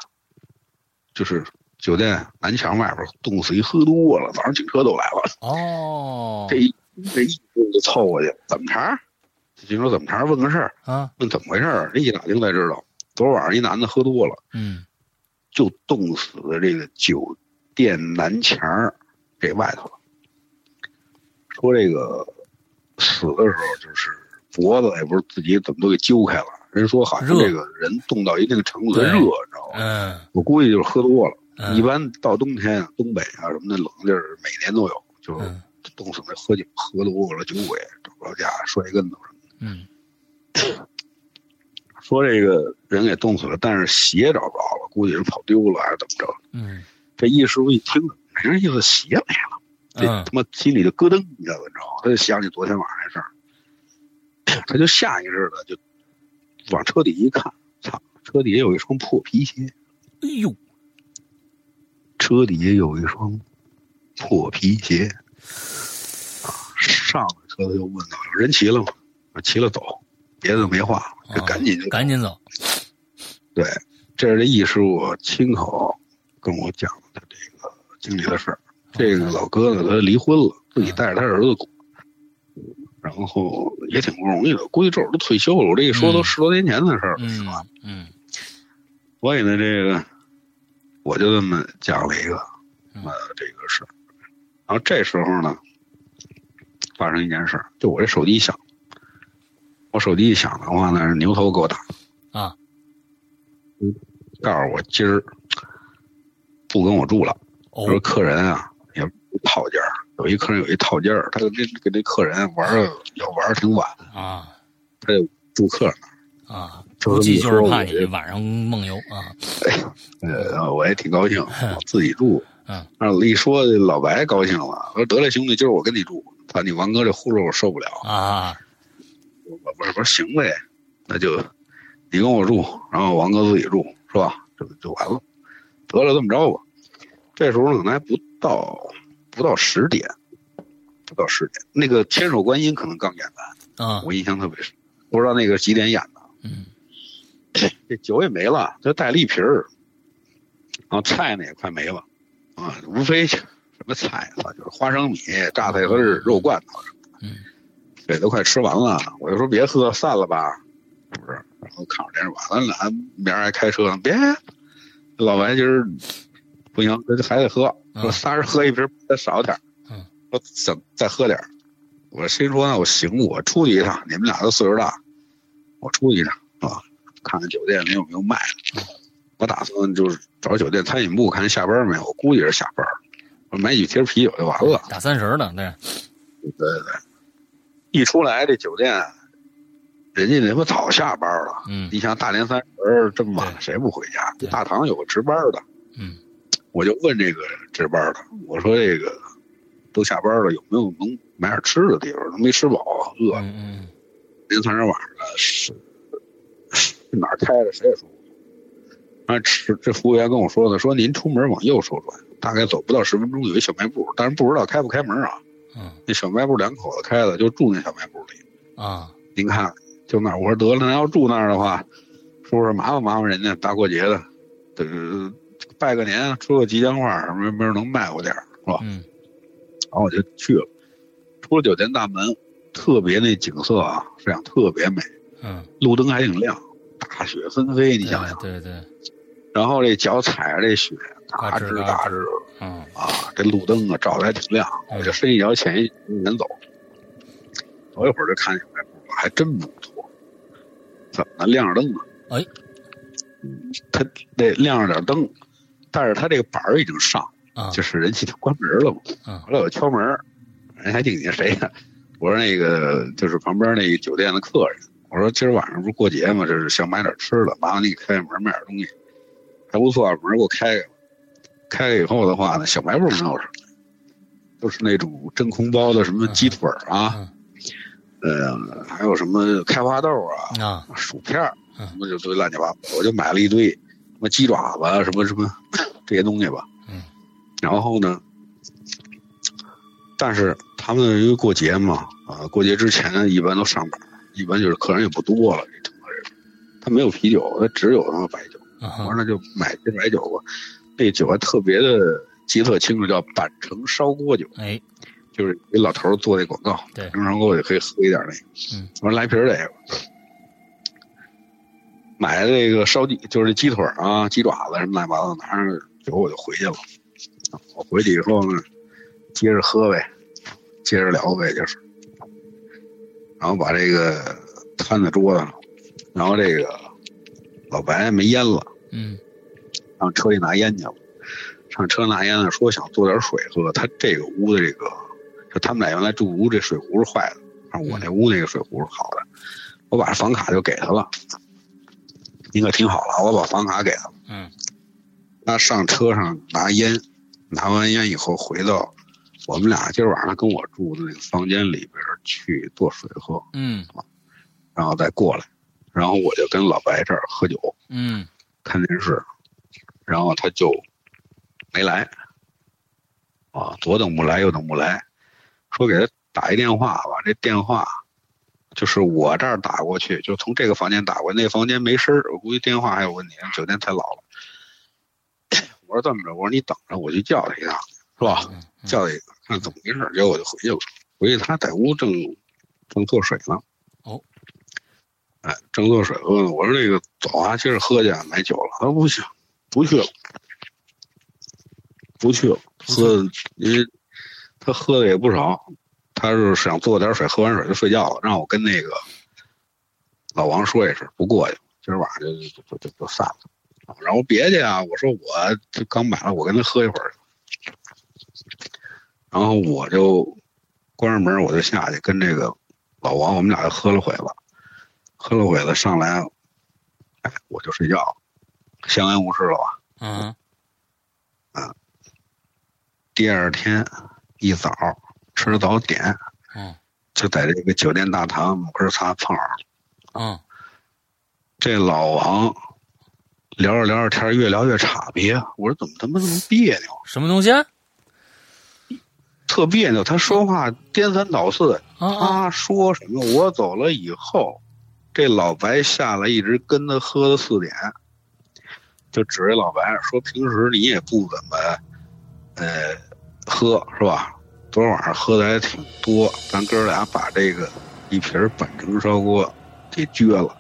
就是酒店南墙外边冻死一喝多了，早上警车都来了。
哦，
这一这一就凑过去，怎么茬？警说怎么茬？问个事儿
啊，
问怎么回事儿？这一打听才知道，昨晚上一男的喝多了，
嗯。
就冻死在这个酒店南墙这外头了。说这个死的时候就是脖子也不是自己怎么都给揪开了。人说好像这个人冻到一定程度的热，你知道吗？
嗯，
我估计就是喝多了。
嗯、
一般到冬天，东北啊什么的冷地儿，每年都有，就是冻死那喝酒喝多了酒鬼找不着家摔跟头什么的。
嗯。
说这个人给冻死了，但是鞋找不着了，估计是跑丢了还是怎么着？
嗯，
这易师傅一听，没人意思，鞋没了，这他妈心里就咯噔一下子，你知道吗？他就想起昨天晚上那事儿，他就下意识的就往车底一看，操，车底下有一双破皮鞋。
哎呦，
车底下有一双破皮鞋。啊，上了车他就问道：“人齐了吗？”齐了，走。别的没话，就赶紧
赶紧走。
对，这是这易师傅亲口跟我讲的这个经历的事儿。这个老哥呢，他离婚了，自己带着他儿子过，然后也挺不容易的。估计这会儿都退休了，我这一说都十多年前的事儿了，是吧？
嗯。
所以呢，这个我就这么讲了一个呃这个事儿。然后这时候呢，发生一件事儿，就我这手机响。我手机一响的话呢，是牛头给我打，
啊，
告诉我今儿不跟我住了。
哦、
说客人啊，也套间有一客人有一套间他跟这跟这客人玩儿要玩儿挺晚
啊，
他就住客那
啊，估计就是怕你晚上梦游啊。
呃，我也挺高兴，我自己住。
嗯，
一说老白高兴了，我说得了，兄弟，今儿我跟你住，怕你王哥这呼噜我受不了
啊。
我我说行呗，那就你跟我住，然后王哥自己住，是吧？就就完了，得了，这么着吧。这时候可能还不到不到十点，不到十点，那个千手观音可能刚演完
啊，
我印象特别深，不知道那个几点演的。
嗯，
这酒也没了，就带了一瓶儿，然后菜呢也快没了啊，无非什么菜啊，就是花生米、榨菜和肉罐头什么的。
嗯。
这都快吃完了，我就说别喝，散了吧，是不是？然后看着电视，完了，咱明儿还开车呢，别，老白今儿不行，这还得喝，说仨人喝一瓶，再少点
嗯，
说怎再喝点我心说那我行，我出去一趟，你们俩都岁数大，我出去一趟啊，看看酒店里有没有卖的。我打算就是找酒店餐饮部看下班没有，我估计是下班，我买几瓶啤酒就完了。
打三十的，对，
对对对。一出来，这酒店，人家那不早下班了。
嗯，
你想大年三十这么晚了，谁不回家？大堂有个值班的。
嗯，
我就问这个值班的，我说这个都下班了，有没有能买点吃的地方？都没吃饱，饿。
嗯嗯。
年三十晚上了是是哪儿开的？谁也说不清。啊，吃这服务员跟我说的，说您出门往右手转，大概走不到十分钟有一小卖部，但是不知道开不开门啊。
嗯，
那小卖部两口子开的，就住那小卖部里
啊。
您看，就那儿，我说得了，那要住那儿的话，是不是麻烦麻烦人家？大过节的，得拜个年，出个吉祥话什么，没人能卖我点是吧？
嗯。
然后我就去了，出了酒店大门，特别那景色啊，这样特别美。
嗯。
路灯还挺亮，大雪纷飞，你想想。
对对。
然后这脚踩着这雪，
嘎
吱嘎吱。
嗯。
啊，这路灯啊照的还挺亮，我就深一脚浅一脚往前走。走一会儿就看见小卖部了，还真不错。怎么亮着灯呢？
哎。
他那亮着点灯，但是他这个板儿已经上。
啊，
就是人家关门了嘛。嗯，后来我敲门，人还进去谁呀？我说那个就是旁边那个酒店的客人。我说今儿晚上不是过节嘛，就是想买点吃的，麻烦你开开门买点东西。还不错，门给我开开。开了以后的话呢，小卖部没有什么，都是那种真空包的什么鸡腿啊，呃，还有什么开花豆啊，薯片儿什么就堆乱七八糟。我就买了一堆什么鸡爪子，什么什么 这些东西吧。然后呢？但是他们因为过节嘛，啊，过节之前一般都上班，一般就是客人也不多了。这么人，他没有啤酒，他只有他妈白酒。我说那就买些白酒吧。那酒还特别的记特清楚，叫板城烧锅酒。
哎，
就是给老头做那广告。
对，
平常我就可以喝一点那个。嗯，我说来瓶这个。买这个烧鸡，就是鸡腿啊、鸡爪子什么乱七八糟，拿上酒我就回去了。我回去以后呢，接着喝呗，接着聊呗，就是，然后把这个摊在桌子上，然后这个老白没烟了，
嗯，
上车里拿烟去了，上车拿烟呢，说想做点水喝。他这个屋的这个，就他们俩原来住屋这水壶是坏的，我那屋那个水壶是好的，我把房卡就给他了，你可听好了，我把房卡给他了，
嗯，
他上车上拿烟。拿完烟以后，回到我们俩今儿晚上跟我住的那个房间里边去做水喝，
嗯，
然后再过来，然后我就跟老白这儿喝酒，
嗯，
看电视，然后他就没来，啊，左等不来，右等不来，说给他打一电话吧，这电话就是我这儿打过去，就从这个房间打过，那房间没声儿，我估计电话还有问题，酒店太老了。我说这么着，我说你等着，我去叫他一趟，是吧？叫他一个，看怎么回事。结果我就回去了。回去他在屋正正做水呢。
哦，
哎，正做水喝呢。我说那个走啊，接着喝去，买酒了。他说不行，不去了，不去了。喝，因为他喝的也不少，他是想做点水，喝完水就睡觉了。让我跟那个老王说一声，不过去，今儿晚上就就就就散了。然后别去啊！我说我这刚买了，我跟他喝一会儿。然后我就关上门，我就下去跟这个老王，我们俩就喝了会子，喝了会子上来，哎，我就睡觉，相安无事了吧？
嗯。
啊。第二天一早吃早点，
嗯，
就在这个酒店大堂门口擦碰上了。
嗯。
这老王。聊着聊着天，越聊越差别。我说怎么他妈这么别扭？
什么东西？
特别扭。他说话颠三倒四。他说什么？我走了以后，这老白下来一直跟他喝到四点，就指着老白说：“平时你也不怎么，呃，喝是吧？昨儿晚上喝的还挺多。咱哥俩把这个一瓶板城烧锅给撅了，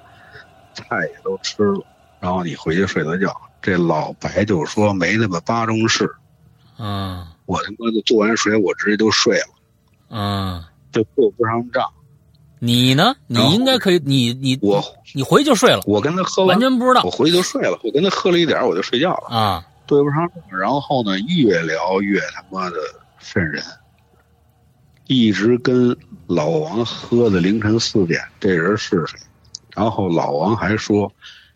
菜也都吃了。”然后你回去睡个觉，这老白就说没那么巴中事，
嗯，
我他妈的做完水我直接就睡了，
嗯，
就做不上账。
你呢？你应该可以，你你
我
你回去就睡了。
我跟他喝
完全不知道，
我回去就睡了。我跟他喝了一点，我就睡觉了
啊，
对不上。然后呢，越聊越他妈的瘆人，一直跟老王喝到凌晨四点，这人是谁？然后老王还说。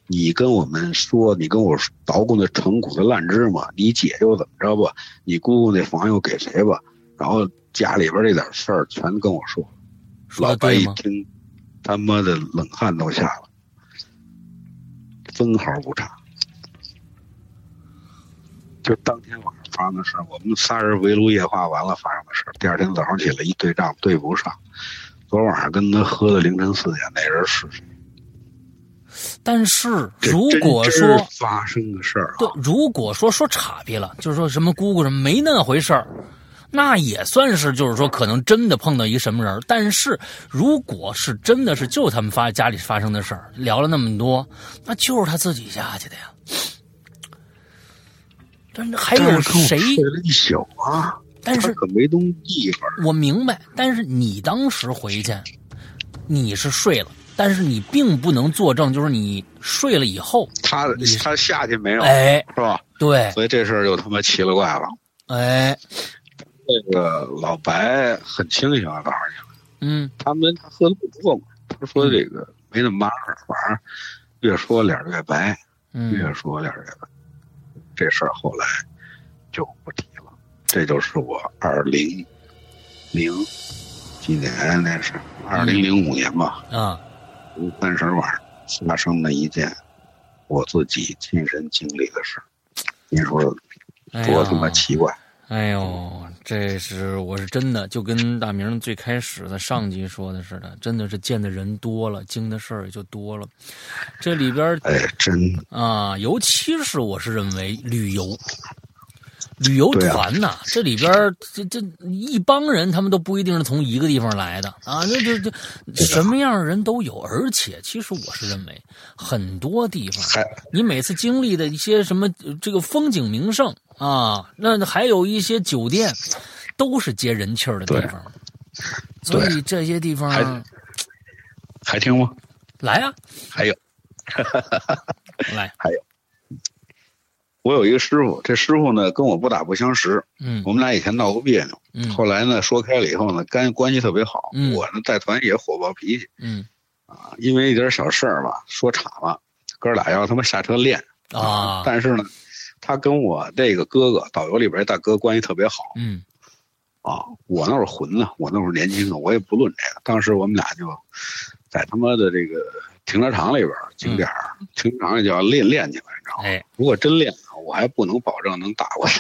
你跟我们说，你跟我捣鼓那成苦的烂芝麻，你姐又怎么着吧？你姑姑那房又给谁吧？然后家里边这点事儿全跟我说。老白一听，他妈的冷汗都下了，分毫不差。就当天晚上发生的事我们仨人围炉夜话完了发生的事第二天早上起来一对账对不上。昨晚上跟他喝到凌晨四点那人是谁？
但是如果说
发生的事儿，
对，如果说说岔劈了，就是说什么姑姑什么没那回事儿，那也算是就是说可能真的碰到一个什么人。但是如果是真的是就他们发家里发生的事儿，聊了那么多，那就是他自己下去的呀。但是还有谁？
一宿啊，
但是
可没东地方。
我明白，但是你当时回去，你是睡了。但是你并不能作证，就是你睡了以后，
他他下去没有？
哎，
是吧？
对，
所以这事儿就他妈奇了怪了。
哎，
这个老白很清醒啊，告诉你
嗯，
他们他喝的不多嘛，他说这个没那么麻烦，反正越说脸越白，越说脸越白。这事儿后来就不提了。这就是我二零零几年那是二零零五年吧？
啊。
三十晚上发生的一件我自己亲身经历的事，您说多他妈奇怪！
哎呦，这是我是真的，就跟大明最开始的上集说的似的，真的是见的人多了，经的事儿也就多了。这里边
哎，真
啊，尤其是我是认为旅游。旅游团呐，这里边这这一帮人，他们都不一定是从一个地方来的啊，那这这什么样的人都有。而且，其实我是认为，很多地方，你每次经历的一些什么这个风景名胜啊，那还有一些酒店，都是接人气儿的地方。所以这些地方
还听吗？
来啊！
还有，
来，
还有。我有一个师傅，这师傅呢跟我不打不相识，
嗯，
我们俩以前闹过别扭，
嗯，
后来呢说开了以后呢，干关系特别好，
嗯，
我呢带团也火爆脾气，
嗯，
啊，因为一点小事儿吧，说岔了，哥俩要他妈下车练
啊，
但是呢，他跟我这个哥哥导游里边大哥关系特别好，
嗯，
啊，我那会儿混呢，我那会儿年轻呢，我也不论这个，当时我们俩就在他妈的这个停车场里边景点停车场里就要练练起来，你知道吗？
哎，
如果真练。我还不能保证能打过去，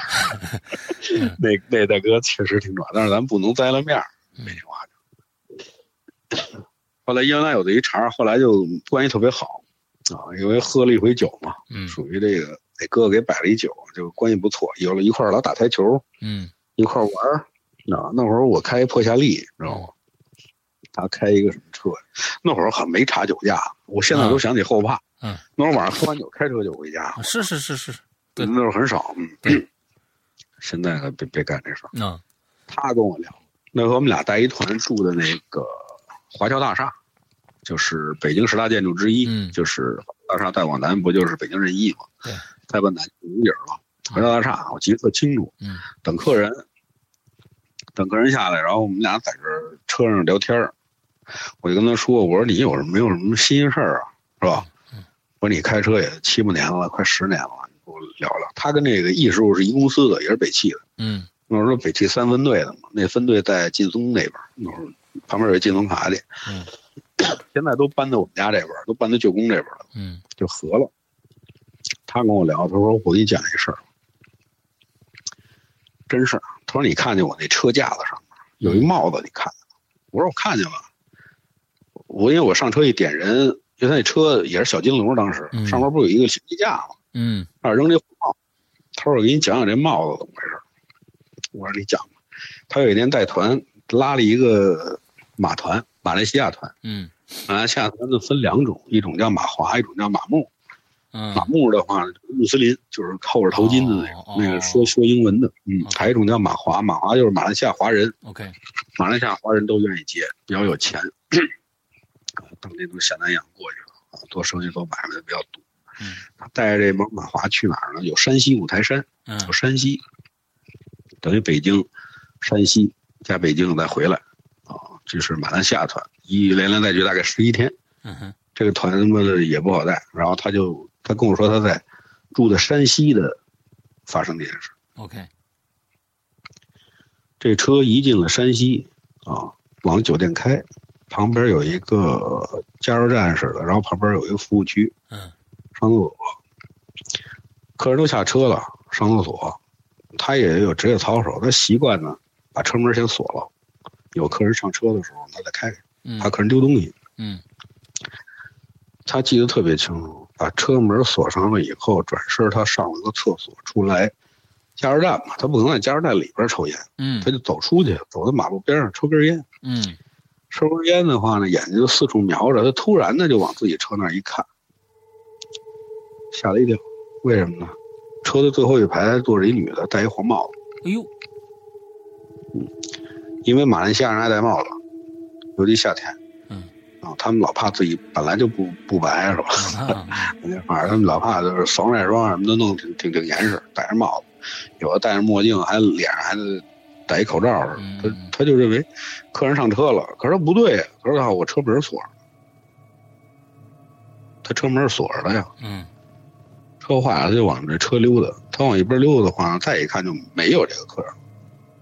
那那大哥确实挺壮，但是咱不能栽了面儿，没句话就。后来原来有的一茬，后来就关系特别好啊，因为喝了一回酒嘛，属于这个那哥哥给摆了一酒，就关系不错，有了一块老打台球，
嗯，
一块玩儿啊。那会儿我开破夏利，你知道吗？他开一个什么车？那会儿还没查酒驾，我现在都想起后怕。
嗯，
那会儿晚上喝完酒开车就回家。
是是是是。
对那时候很少，嗯，现在可别别干这事儿。
嗯，
他跟我聊，那时候我们俩带一团住的那个华侨大厦，就是北京十大建筑之一。
嗯，
就是大厦再往南不就是北京人艺吗？
对，
再往南五影了。华侨大厦我记得特清楚。
嗯，
等客人，等客人下来，然后我们俩在这车上聊天我就跟他说：“我说你有什么没有什么新鲜事儿啊？是吧？我说你开车也七八年了，快十年了。”你跟我聊聊，他跟那个易师傅是一公司的，也是北汽的。
嗯，
那时候北汽三分队的嘛，那分队在劲松那边，那会儿旁边有劲松卡店。
嗯，
现在都搬到我们家这边，都搬到旧宫这边了。
嗯，
就合了。他跟我聊，他说：“我给你讲一事儿，真事儿。”他说：“你看见我那车架子上面有一帽子，你看？”我说：“我看见了。”我因为我上车一点人，因为他那车也是小金龙，当时上面不是有一个行李架吗？
嗯，
那，扔这帽，他说：“我给你讲讲这帽子怎么回事。”我说：“你讲吧。”他有一年带团拉了一个马团，马来西亚团。
嗯，
马来西亚团就分两种，一种叫马华，一种叫马木。
嗯，
马木的话，穆斯林就是扣着头巾的那种，那个说说英文的。嗯，还有一种叫马华，马华就是马来西亚华人。
OK，
马来西亚华人都愿意接，比较有钱，啊，当年从下南洋过去了啊，做生意做买卖的比较多。
嗯，
他带着这帮马华去哪儿呢？有山西五台山，有山西，等于北京、山西加北京再回来，啊，这是马来西亚团，一连连带去大概十一天。
嗯哼，
这个团他妈的也不好带。然后他就他跟我说他在住的山西的发生这件事。
OK，
这车一进了山西啊，往酒店开，旁边有一个加油站似的，然后旁边有一个服务区。
嗯。
上厕所，客人都下车了，上厕所，他也有职业操守，他习惯呢，把车门先锁了，有客人上车的时候，他再开开，怕客人丢东西。
嗯，
他记得特别清楚，把车门锁上了以后，转身他上了个厕所，出来，加油站嘛，他不可能在加油站里边抽烟，
嗯
他就走出去，走到马路边上抽根烟。
嗯
抽根烟的话呢，眼睛就四处瞄着，他突然呢就往自己车那儿一看，吓了一跳。为什么呢？车的最后一排坐着一女的，戴一黄帽子。
哎呦，
因为马来西亚人爱戴帽子，尤其夏天。
嗯。
啊，他们老怕自己本来就不不白是吧？反正他们老怕就是防晒霜什么的弄挺挺挺严实，戴着帽子，有的戴着墨镜，还脸上还得戴一口罩。
嗯
他他就认为客人上车了，可是他不对呀，他说啊我车门锁着，他车门锁着的呀，
嗯
车坏了他就往这车溜达，他往一边溜达的话，再一看就没有这个客人，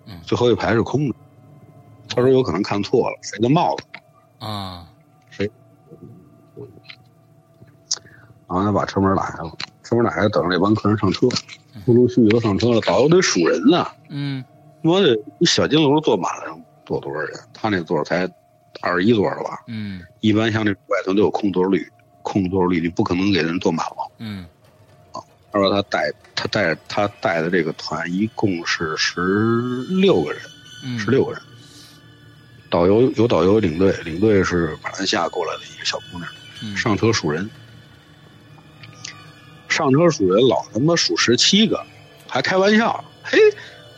嗯
最后一排是空的。他说有可能看错了，谁的帽子？
啊
然后他把车门打开了，车门打开，等着这帮客人上车，陆陆续续都上车了，导游得数人呢。
嗯
我这一小金楼坐满了，坐多少人？他那座才二十一座了吧？
嗯
一般像这外头都有空座率，空座率你不可能给人坐满了。
嗯
他说他带他带他带的这个团一共是十六个人，
嗯，
十六个人。导游有导游领队，领队是马来西亚过来的一个小姑娘。
嗯
上车数人，上车数人老他妈数十七个，还开玩笑，嘿，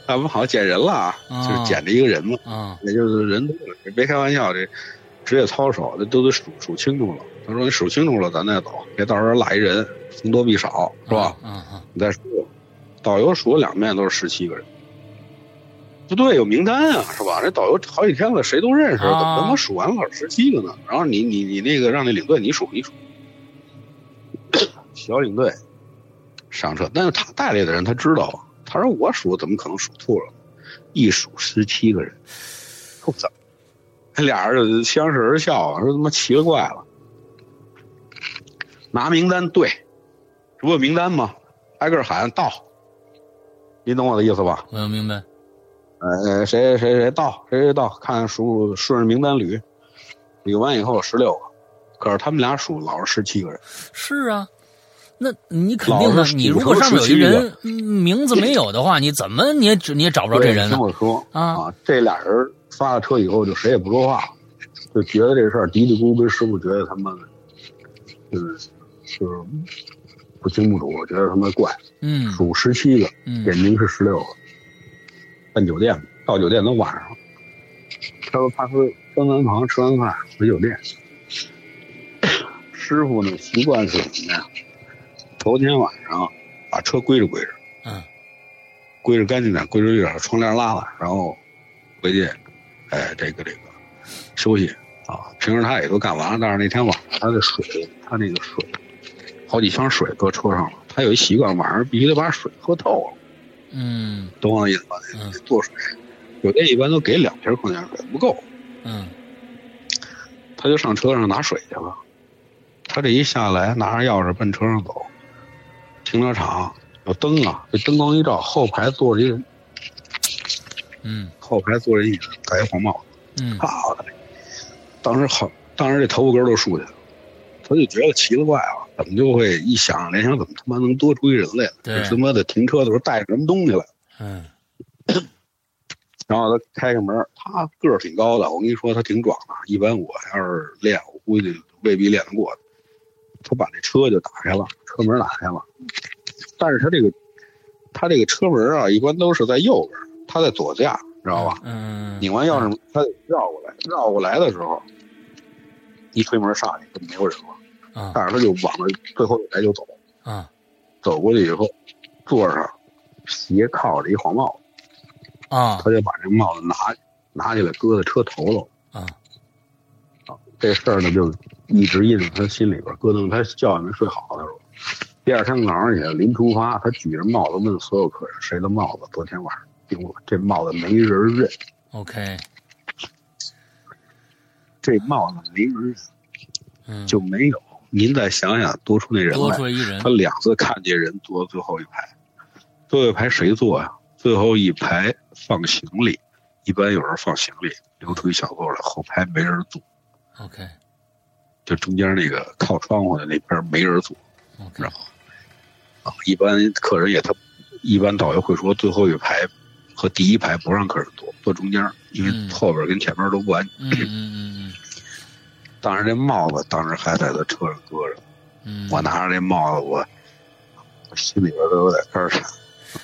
咱们好像捡人了啊，
啊
就是捡着一个人嘛，
啊
也就是人多了，别开玩笑，这职业操守，这都得数数清楚了。他说你数清楚了，咱再走，别到时候落一人，僧多必少，是吧？
啊啊
你再说，导游数了两遍都是十七个人。不对，有名单啊，是吧？这导游好几天了，谁都认识，怎
啊
么他妈数完了十七个呢？然后你你你那个让那领队你数一数，小领队上车，但是他带来的人他知道，他说我数怎么可能数错了？一数十七个人，我操！俩人就相视而笑啊，说他妈奇了怪了。拿名单对，这不有名单吗？挨个喊到，你懂我的意思吧？
我明白。
呃，谁谁谁到，谁谁到，看数顺着名单捋，捋完以后十六个，可是他们俩数老是十七个人，
是啊，那你肯定的你如果上面有一人嗯名字没有的话，你怎么你也你也找不着这人呢
听？我说
啊
这俩人发了车以后就谁也不说话，就觉得这事儿嘀嘀咕咕跟师傅觉得他妈的，就是就是不清不楚，觉得他妈怪，
嗯
数十七个，
嗯
点名是十六个。奔酒店到酒店都晚上了，他说他说分完房吃完饭回酒店。师傅呢习惯是什么呀？头天晚上把车归置归置，
嗯
归置干净点，归置一点，窗帘拉了，然后回去，哎，这个这个休息啊。平时他也都干完了，但是那天晚上他的水，他那个水，好几箱水搁车上了。他有一习惯，晚上必须得把水喝透了，
嗯
懂我意思吧？
嗯
做水，酒店一般都给两瓶矿泉水，不够，
嗯
他就上车上拿水去了。他这一下来，拿着钥匙奔车上走，停车场有灯啊，这灯光一照，后排坐着一人，
嗯
后排坐着一人，戴一黄帽子。
嗯
好的！当时好，当时这头发根儿都竖起来了，他就觉得奇了怪了，怎么就会一想联想，怎么他妈能多出一人来这他妈的停车的时候带着什么东西来？
嗯
然后他开个门，他个儿挺高的，我跟你说他挺壮的。一般我要是练，我估计未必练得过他。他把那车就打开了，车门打开了，但是他这个他这个车门啊，一般都是在右边，他在左驾，知道吧？
嗯，
拧完钥匙，他得绕过来，绕过来的时候，一推门上去就没有人了，
啊
但是他就往那最后一排就走，
啊
走过去以后，座上斜靠着一黄帽子，
啊
他就把这帽子拿拿起来搁在车头了。
啊
这事儿呢，就一直印在他心里边，咯噔。他觉也没睡好的时候，第二天早上起来临出发，他举着帽子问所有客人：“谁的帽子昨天晚上丢了？”这帽子没人认
，，OK，
这帽子没人认，
嗯，
就没有。您再想想，多出那人
多
来，
出一人
他，两次看见人坐最后一排，最后一排谁坐呀？最后一排放行李，一般有人放行李，留出一小座来，后排没人坐。
OK，
就中间那个靠窗户的那边没人坐，知道吗？啊，一般客人也他，一般导游会说最后一排和第一排不让客人坐，坐中间，因为后边跟前面都不安
全。嗯嗯嗯
当时这帽子当时还在他车上搁着，
嗯，
我拿着这帽子，我我心里边都有点肝颤。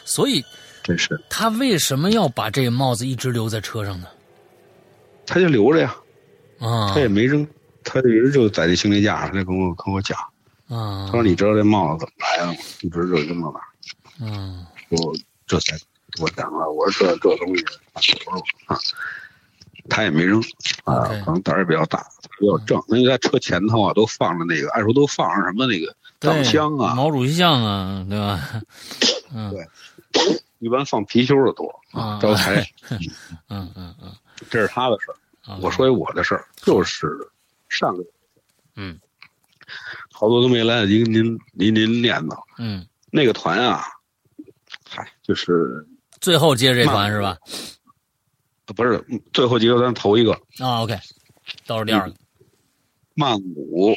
所以，
真是
他为什么要把这个帽子一直留在车上呢？
他就留着呀，
啊，
他也没扔，他一直就在这行李架上，他跟我跟我讲，
啊，
他说你知道这帽子怎么来的吗？一直就扔到那儿，
嗯，
我这才我讲了，我说这这东西啊，他也没扔啊，可能胆儿也比较大，比较正，因为在车前头啊都放着那个，按说都放着什么那个藏香啊，
毛主席像啊，对吧？嗯，
对，一般放貔貅的多
啊，
招财，
嗯嗯嗯。
这是他的事儿，我说一我的事儿，就是上个，
嗯，
好多都没来得及跟您您您念叨，
嗯，
那个团啊，嗨，就是
最后接这团是吧？
不是，最后几个咱头一个。
啊，OK，倒数第二个，
曼谷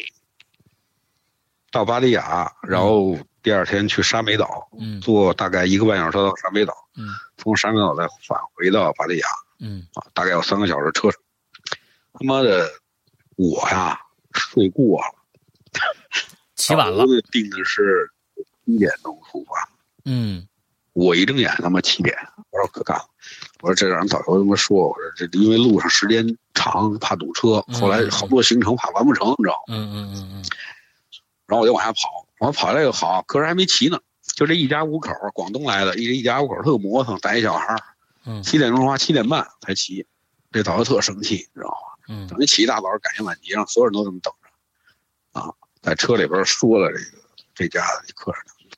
到巴里亚，然后第二天去沙美岛，
嗯，
坐大概一个半小时到沙美岛，
嗯，
从沙美岛再返回到巴里亚。
嗯。
啊，大概有三个小时车程。他妈的，我呀睡过了，
起晚了。
定的是七点钟出发。
嗯，
我一睁眼他妈七点，我说可干了。我说这让人导游他妈说，我说这因为路上时间长，怕堵车。后来好多行程怕完不成，你知道
吗？嗯嗯嗯嗯。
然后我就往下跑，我跑来又好，客人还没齐呢，就这一家五口，广东来的，一一家五口特磨蹭，带一小孩儿。七点钟出发，七点半才骑，这导游特生气，你知道吗？
嗯，
等于起一大早赶一晚集，让所有人都这么等着，啊，在车里边说了这个这家的客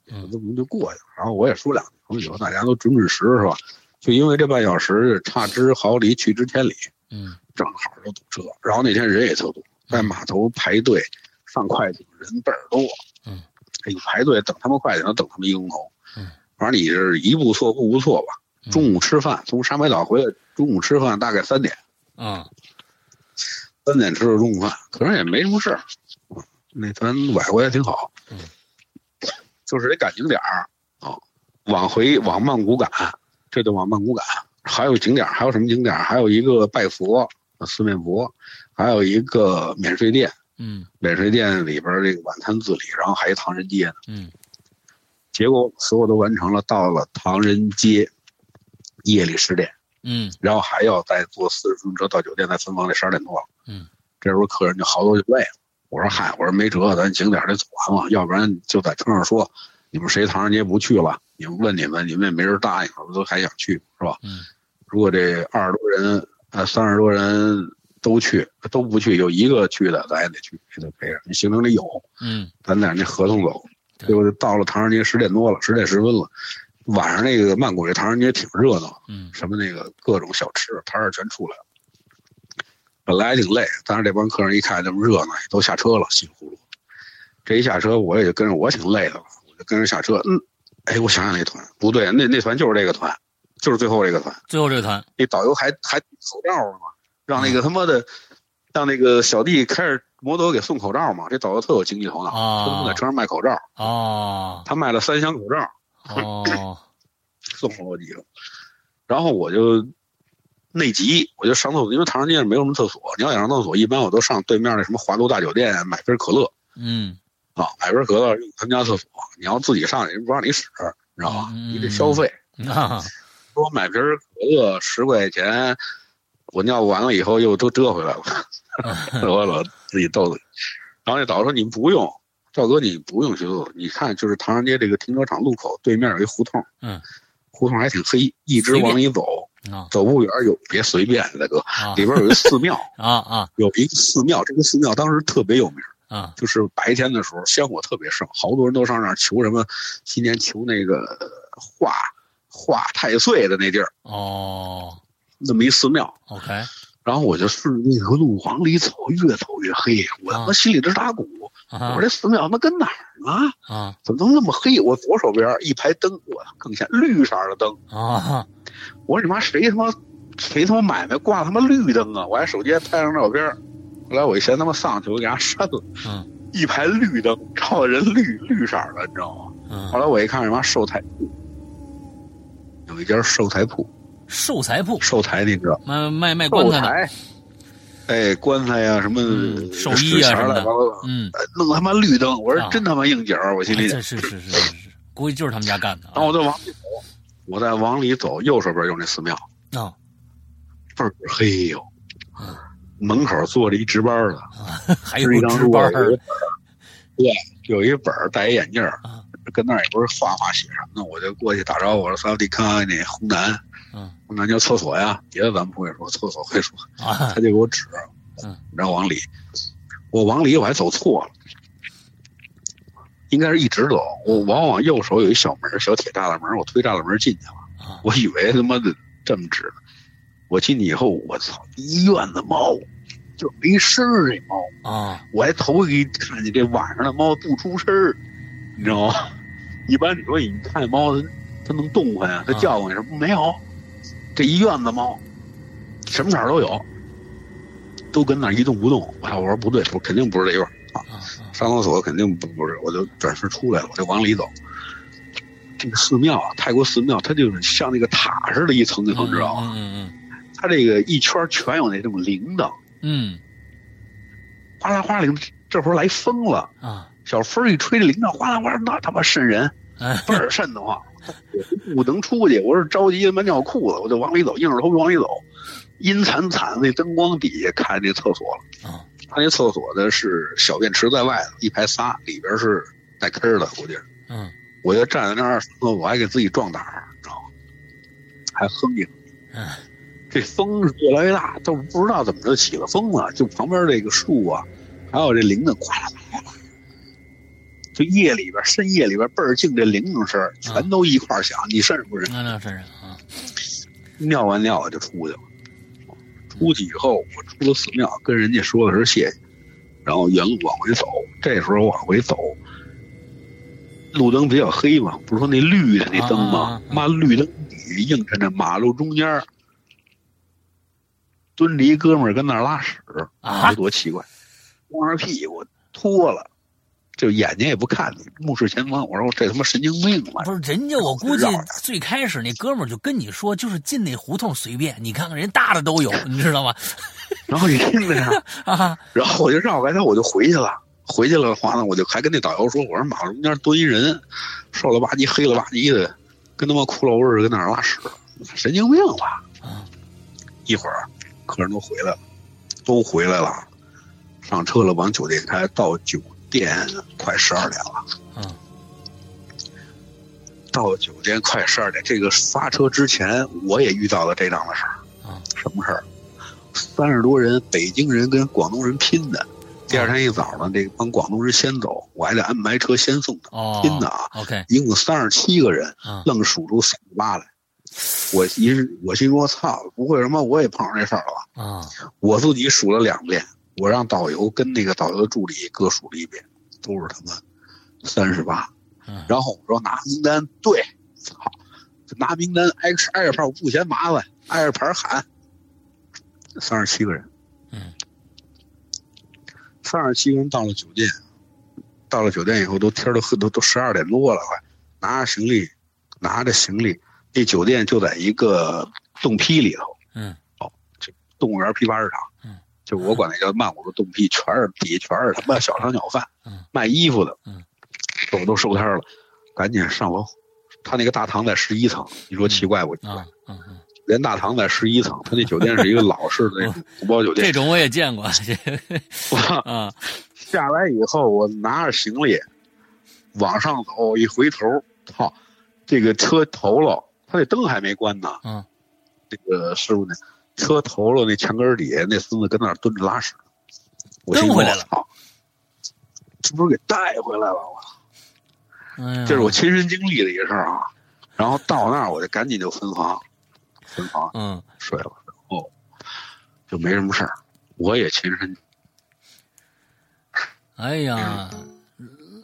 人，我这么就过去了。然后我也说两句，以后大家都准准时是吧？就因为这半小时差之毫厘，去之千里，
嗯，
正好都堵车。然后那天人也特多，在码头排队上快艇人倍儿多，
嗯，
哎呦排队等他们快艇，等他们一个钟头，
嗯，
反正你是一步错步步错吧。中午吃饭，从沙美岛回来，中午吃饭大概三点，
啊，
三点吃的中午饭，可是也没什么事儿，那咱崴回来挺好，
嗯，
就是得赶景点儿啊，往回往曼谷赶，这就往曼谷赶，还有景点还有什么景点还有一个拜佛，四面佛，还有一个免税店，
嗯，
免税店里边这个晚餐自理，然后还有唐人街呢，
嗯，
结果所有都完成了，到了唐人街。夜里十点，
嗯，
然后还要再坐四十分钟车到酒店，再分房，得十二点多了，
嗯，
这时候客人就好多就累了。我说嗨，我说没辙，咱景点得走完嘛，要不然就在车上说，你们谁唐人街不去了？你们问你们，你们也没人答应，不都还想去是吧？
嗯，
如果这二十多人，呃，三十多人都去，都不去，有一个去的，咱也得去，也得陪着。你行程里有，
嗯，
咱俩那合同走，结果到了唐人街十点多了，十点十分了。晚上那个曼谷这唐人街挺热闹，
嗯，
什么那个各种小吃摊儿全出来了。本来挺累，但是这帮客人一看这么热闹，都下车了，稀里糊涂。这一下车，我也就跟着，我挺累的了，我就跟着下车。嗯，哎，我想想那团不对，那那团就是这个团，就是最后这个团。
最后这个团，
那导游还还口罩呢嘛，让那个他妈的，让那个小弟开着摩托给送口罩嘛。这导游特有经济头脑，他能在车上卖口罩。
哦，
他卖了三箱口罩。
哦，
送了我几个，然后我就内急，我就上厕所，因为唐人街上没有什么厕所。你要想上厕所，一般我都上对面那什么华都大酒店买瓶可乐。
嗯，
啊，买瓶可乐用他们家厕所。你要自己上去，人不让你使，你知道吧？你得消费。
啊，
说我买瓶可乐十块钱，我尿完了以后又都折回来了，我老自己逗自己。然后那导游说：“你们不用。”赵哥，你不用去做，你看，就是唐人街这个停车场路口对面有一胡同，
嗯，
胡同还挺黑，一直往里走，走不远有别随便，大哥，里边有一寺庙，
啊啊，
有一个寺庙，这个寺庙当时特别有名，
啊，
就是白天的时候香火特别盛，好多人都上那儿求什么，今年求那个化化太岁的那地儿，
哦，
那么一寺庙
，OK。
然后我就顺着那条路往里走，越走越黑，我他妈心里直打鼓。我说这寺庙他妈跟哪儿呢？
啊，
怎么能那么黑？我左手边一排灯，我更显绿色的灯
啊！
我说你妈谁他妈谁他妈买卖挂他妈绿灯啊？我还手机还拍张照片，后来我一嫌他妈丧气，我给他删了。
嗯，
一排绿灯，照的人绿绿色的，你知道吗？
嗯
后来我一看，什么寿材铺，有一家寿材铺，
寿材铺。
寿材你知道？
卖卖卖棺材的，
哎，棺材呀、什么
嗯寿衣啊什么的。嗯，
呃弄他妈绿灯，我
啊。
说真他妈应景儿，我心里
是是是是是，估计就是他们家干的
然后
啊
我就往里走，我再往里走，右手边有那寺庙，
啊。
倍儿黑哟、
嗯。
门口坐着一值班的，
啊，还有
是一
值班儿。
有一本儿，对，有一本儿戴一眼镜儿
啊，
跟那儿也不是画画写什么的，我就过去打招呼，我说萨瓦迪卡，那红南，
嗯
那叫厕所呀，别的咱们不会说，厕所会说，
啊
他就给我指，
嗯，
然后往里，我往里我还走错了，应该是一直走，我往往右手有一小门，小铁栅栏门，我推栅栏门进去了，
啊
我以为他妈的这么指呢，我进去以后，我操，一院子猫，就没声儿这猫。
啊
我还头一看见这晚上的猫不出声儿，你知道吗？一般你说你看见猫，它它能动唤呀，它
啊
叫唤什么没有？这一院子猫，什么色儿都有，都跟那儿一动不动。我！我说不对，我肯定不是这院儿啊！
啊啊
上厕所肯定不不是，我就转身出来了，我就往里走。这个寺庙啊，泰国寺庙，它就是像那个塔似的，一层一层，知道吗？
嗯
它这个一圈全有那种铃铛，
嗯
哗啦哗啦铃，这会儿来风了。
嗯啊
小风一吹，这铃铛哗啦哗啦，那他妈瘆人，
哎
倍儿瘆得慌。我 不能出去，我是着急他妈尿裤子，我就往里走，硬着头皮往里走。阴惨惨那灯光底下看见那厕所了，
啊
他那厕所呢是小便池在外头，一排仨，里边是带坑的，估计是。
嗯
我就站在那儿，我还给自己壮胆儿，你知道吗？还哼唧。
嗯
这风是越来越大，都不知道怎么着起了风了。就旁边这个树啊，还有这铃子，哗啦哗啦，就夜里边深夜里边倍儿静，这铃铛声全都一块儿响。你瘆人不瘆？
那啊
尿完尿我就出去了。出去以后，我出了寺庙，跟人家说的是谢谢，然后原路往回走。这时候往回走，路灯比较黑嘛，不是说那绿的那灯吗
啊啊啊？
妈绿灯底映着那马路中间儿蹲着一哥们儿跟那儿拉屎，
啊
多奇怪，光着屁股脱了，就眼睛也不看你，目视前方。我说这他妈神经病吧？
不是人家，我估计最开始那哥们儿就跟你说，就是进那胡同随便，你看看人大的都有，你知道吗？
然后你听着呀。
啊
然后我就绕开他，我就回去了。回去了的话呢，我就还跟那导游说：“我说马路中间蹲一人，瘦了吧唧、黑了吧唧的，跟他妈骷髅似的，跟那儿拉屎，神经病吧
啊！”
一会儿客人都回来了，都回来了，上车了，往酒店开。到酒店快十二点了，
嗯
到酒店快十二点。这个发车之前，我也遇到了这档子事儿。
啊
什么事儿？三十多人，北京人跟广东人拼的。第二天一早呢，这帮广东人先走，我还得安排车先送他。
哦
拼的啊
，，OK
一共三十七个人，
啊
愣数出三十八来。我一我心说操，不会什么我也碰上这事儿了吧？
啊
我自己数了两遍，我让导游跟那个导游的助理各数了一遍，都是他妈三十八。
嗯
然后我说拿名单，对，操，就拿名单挨个挨着牌，我不嫌麻烦，挨着牌喊。三十七个人，
嗯，
三十七个人到了酒店，到了酒店以后都天都黑都都十二点多了，快拿着行李，拿着行李，那酒店就在一个洞批里头，
嗯哦，这
动物园批发市场，
嗯，
就我管那叫曼谷的洞批，全是底下全是他妈小商小贩，
嗯，
卖衣服的，
嗯，
都都收摊儿了，赶紧上楼。他那个大堂在十一层，你说奇怪不奇怪？
啊嗯嗯，
连大堂在十一层，他那酒店是一个老式的那种古堡酒店。
这种我也见过，这 啊
下来以后，我拿着行李往上走，一回头，操，这个车头了，他那灯还没关呢。
嗯，
这个师傅呢，车头了那墙根儿底下那孙子跟那儿蹲着拉屎，我心说
跟回来了
操，这不是给带回来了吗？这是我亲身经历的一个事儿啊。然后到那儿我就赶紧就分房，分房
嗯
睡了，然后就没什么事儿。我也亲身
哎呀，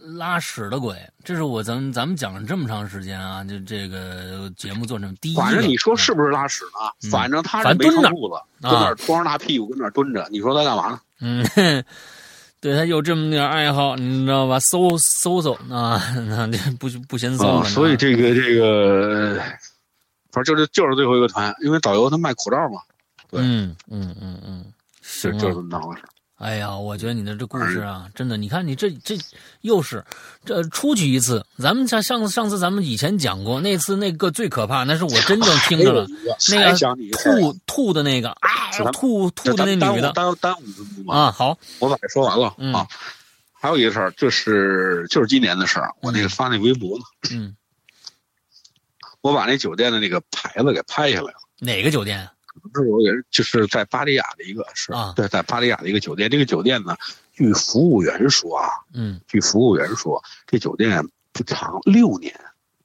拉屎的鬼，这是我咱们咱们讲了这么长时间啊，就这个节目做成第一，
反正你说是不是拉屎呢？
嗯
反正他是没
蹲那儿
穿裤子，跟那儿光着大屁股跟那儿蹲着，你说他干嘛呢？
嗯，对他有这么点爱好，你知道吧？搜搜搜啊，那不不嫌搜、
啊。所以这个这个，反正就是就是最后一个团，因为导游他卖口罩嘛。对，
嗯嗯嗯嗯，
是就是这么回事。
哎呀，我觉得你的这故事啊，真的，你看你这这又是这出去一次，咱们像上次上次咱们以前讲过那次那个最可怕，那是我真正听着了，那个吐吐的那个啊，吐吐的那女的，
耽耽误
啊，好，
我把这说完了啊。还有一个事儿，就是就是今年的事儿，我那个发那微博
呢，嗯，
我把那酒店的那个牌子给拍下来了，
哪个酒店？
是我也是，就是在巴里亚的一个是
啊，
对，在巴里亚的一个酒店。这个酒店呢，据服务员说啊，
嗯，
据服务员说，这酒店不长，六年，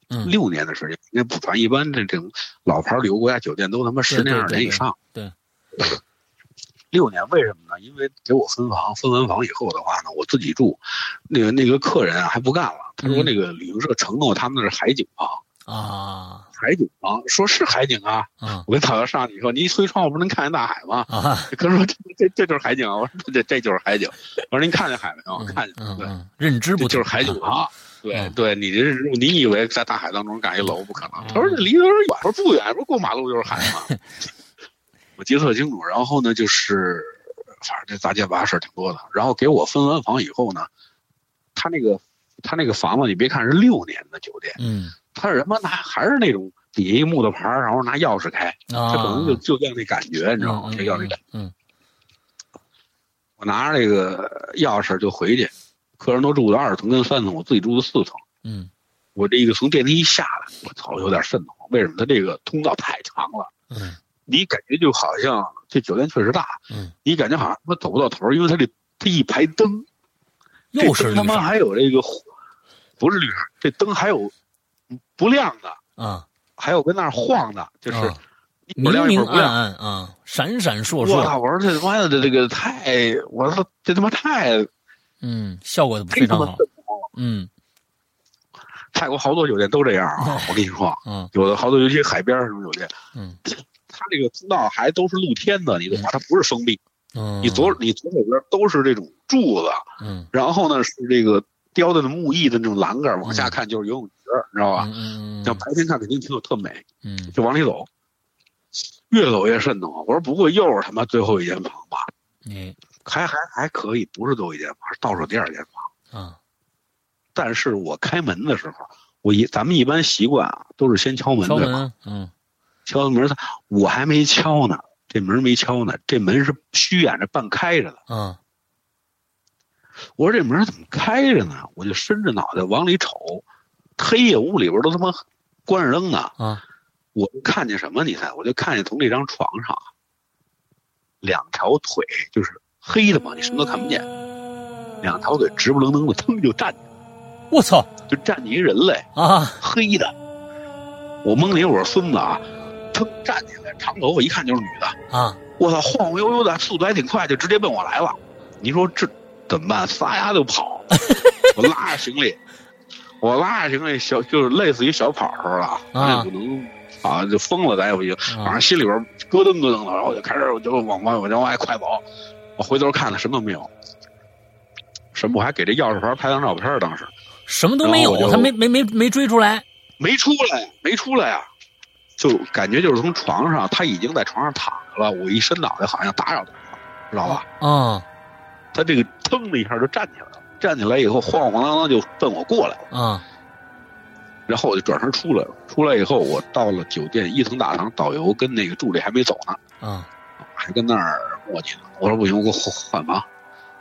嗯，
六年的时间，因为不长，一般这这种老牌旅游国家酒店都他妈十年二十年以上，
对，
六年为什么呢？因为给我分房，分完房以后的话呢，我自己住，那个那个客人啊还不干了，他说那个旅行社承诺他们那是海景房
啊。
海景房说是海景啊，我跟导游上去以后，你一推窗户不能看见大海吗？
啊，
哥说这这这就是海景啊，我说这这就是海景，我说您看见海没有？看见，对，
认知不
就是海景房，对对，你这你以为在大海当中盖一楼不可能？他说这离得有点远，说不远，说过马路就是海嘛。我记得特清楚，然后呢，就是反正这杂七杂八事儿挺多的。然后给我分完房以后呢，他那个他那个房子，你别看是六年的酒店，
嗯。
他是什么拿还是那种底下一木头牌然后拿钥匙开，他可能就就这样那感觉，你知道吗？这钥匙感。
嗯。
我拿着这个钥匙就回去，客人都住的二层跟三层，我自己住的四层。
嗯。
我这个从电梯一下来，我操，有点瘆得慌。为什么？他这个通道太长了。
嗯。
你感觉就好像这酒店确实大。
嗯。
你感觉好像他妈走不到头，因为他这他一排灯，
又是
他妈还有这个，不是绿色，这灯还有。不亮的
啊，
还有跟那儿晃的，就是
明明暗暗啊，闪闪烁烁。
我说这他妈的这这个太，我说这他妈太，
嗯，效果非常好。嗯，
泰国好多酒店都这样啊，我跟你说，嗯，有的好多尤其海边什么酒店，
嗯，
它这个通道还都是露天的，你懂吗？它不是封闭。
嗯，
你左你左手边都是这种柱子，
嗯，
然后呢是这个雕的那木艺的那种栏杆，往下看就是游泳池。你知道吧？
嗯
像白天看肯定挺有特美。
嗯，
就往里走，越走越瘆得慌。我说不会又是他妈最后一间房吧？
嗯，
还还还可以，不是最后一间房，是倒数第二间
房。嗯，
但是我开门的时候，我一咱们一般习惯啊，都是先敲门
对吧？嗯，
敲门，我还没敲呢，这门没敲呢，这门是虚掩着半开着的。
嗯，
我说这门怎么开着呢？我就伸着脑袋往里瞅。黑夜屋里边都他妈关着灯呢
啊！
我看见什么？你猜？我就看见从这张床上，两条腿就是黑的嘛，你什么都看不见，两条腿直不愣登的，腾就站起来。
我操！
就站起一人来
啊！
黑的，我蒙你我说孙子啊，腾站起来，长头发，一看就是女的
啊！
我操，晃晃悠悠的，速度还挺快，就直接奔我来了。你说这怎么办？撒丫就跑，我拉着行李。我拉着行李小，就是类似于小跑似的，咱也不能啊，就疯了，咱也不行。反正心里边咯噔咯噔的，然后我就开始我就往外，我就往外快走。我回头看了，什么都没有。什么？我还给这钥匙牌拍张照片，当时
什么都没有，他没没没没追出来，
没出来，没出来呀。就感觉就是从床上，他已经在床上躺着了。我一伸脑袋，好像打扰他了，知道吧？
啊，
他这个腾的一下就站起来了。站起来以后，晃晃荡荡就奔我过来了
啊！
然后我就转身出来了。出来以后，我到了酒店一层大堂，导游跟那个助理还没走呢
啊，
还跟那儿磨叽呢。我说不行，我给我换房。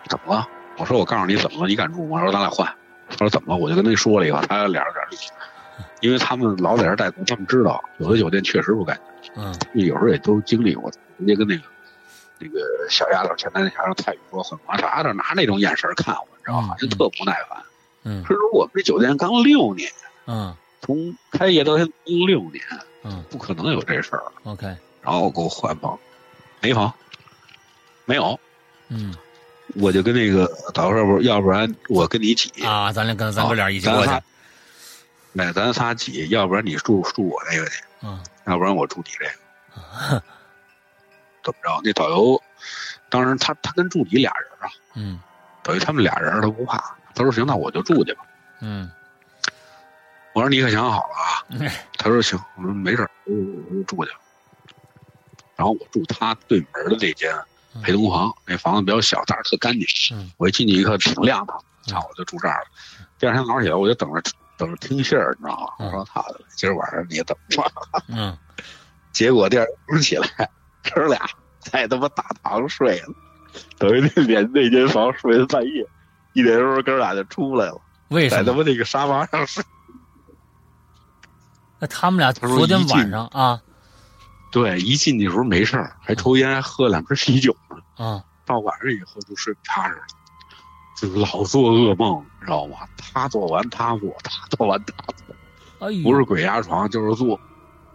怎么了？我说我告诉你怎么了，你敢住吗？我说咱俩换。他说怎么了？我就跟他说了一个，他俩有点绿，因为他们老在这待过，他们知道有的酒店确实不干净。
嗯，
有时候也都经历过，直接跟那个那个小丫头前台那小丫头泰宇说换房啥的，拿那种眼神看我。你知道吗？就特不耐烦。
嗯，
说我们这酒店刚六年，
嗯，
从开业到现在六年，
嗯，
不可能有这事儿。
OK，
然后给我换房，没房，没有。
嗯，
我就跟那个导游说，不，要不然我跟你挤
啊，咱俩跟咱哥俩一起过去。
那咱仨挤，要不然你住住我那个去，
嗯，
要不然我住你这个。怎么着？那导游当时他他跟助理俩人啊，
嗯
等于他们俩人他不怕，他说行，那我就住去吧。
嗯
我说你可想好了啊？
嗯
他说行，我说没事儿，我我就住去。然后我住他对门的那间陪同房，那房子比较小，但是特干净。
嗯
我一进去一看挺亮堂，
嗯
啊，我就住这儿了。第二天早上起来，我就等着等着听信儿，你知道吗？
嗯
我说操的，今儿晚上你也等着吧。
嗯，
结果第二天起来，哥俩在他妈大堂睡了，等于那连那间房睡到半夜，一点钟哥俩就出来了，
为什么？
在他妈那个沙发上睡。
那他们俩
他说
昨天
一进
晚上啊
对，一进去的时候没事儿，还抽烟，还喝两瓶啤酒呢。
啊
到晚上以后就睡不踏实了，就老做噩梦，你知道吗？他做完他做，他做完他做，
哎呦，
不是鬼压床就是做，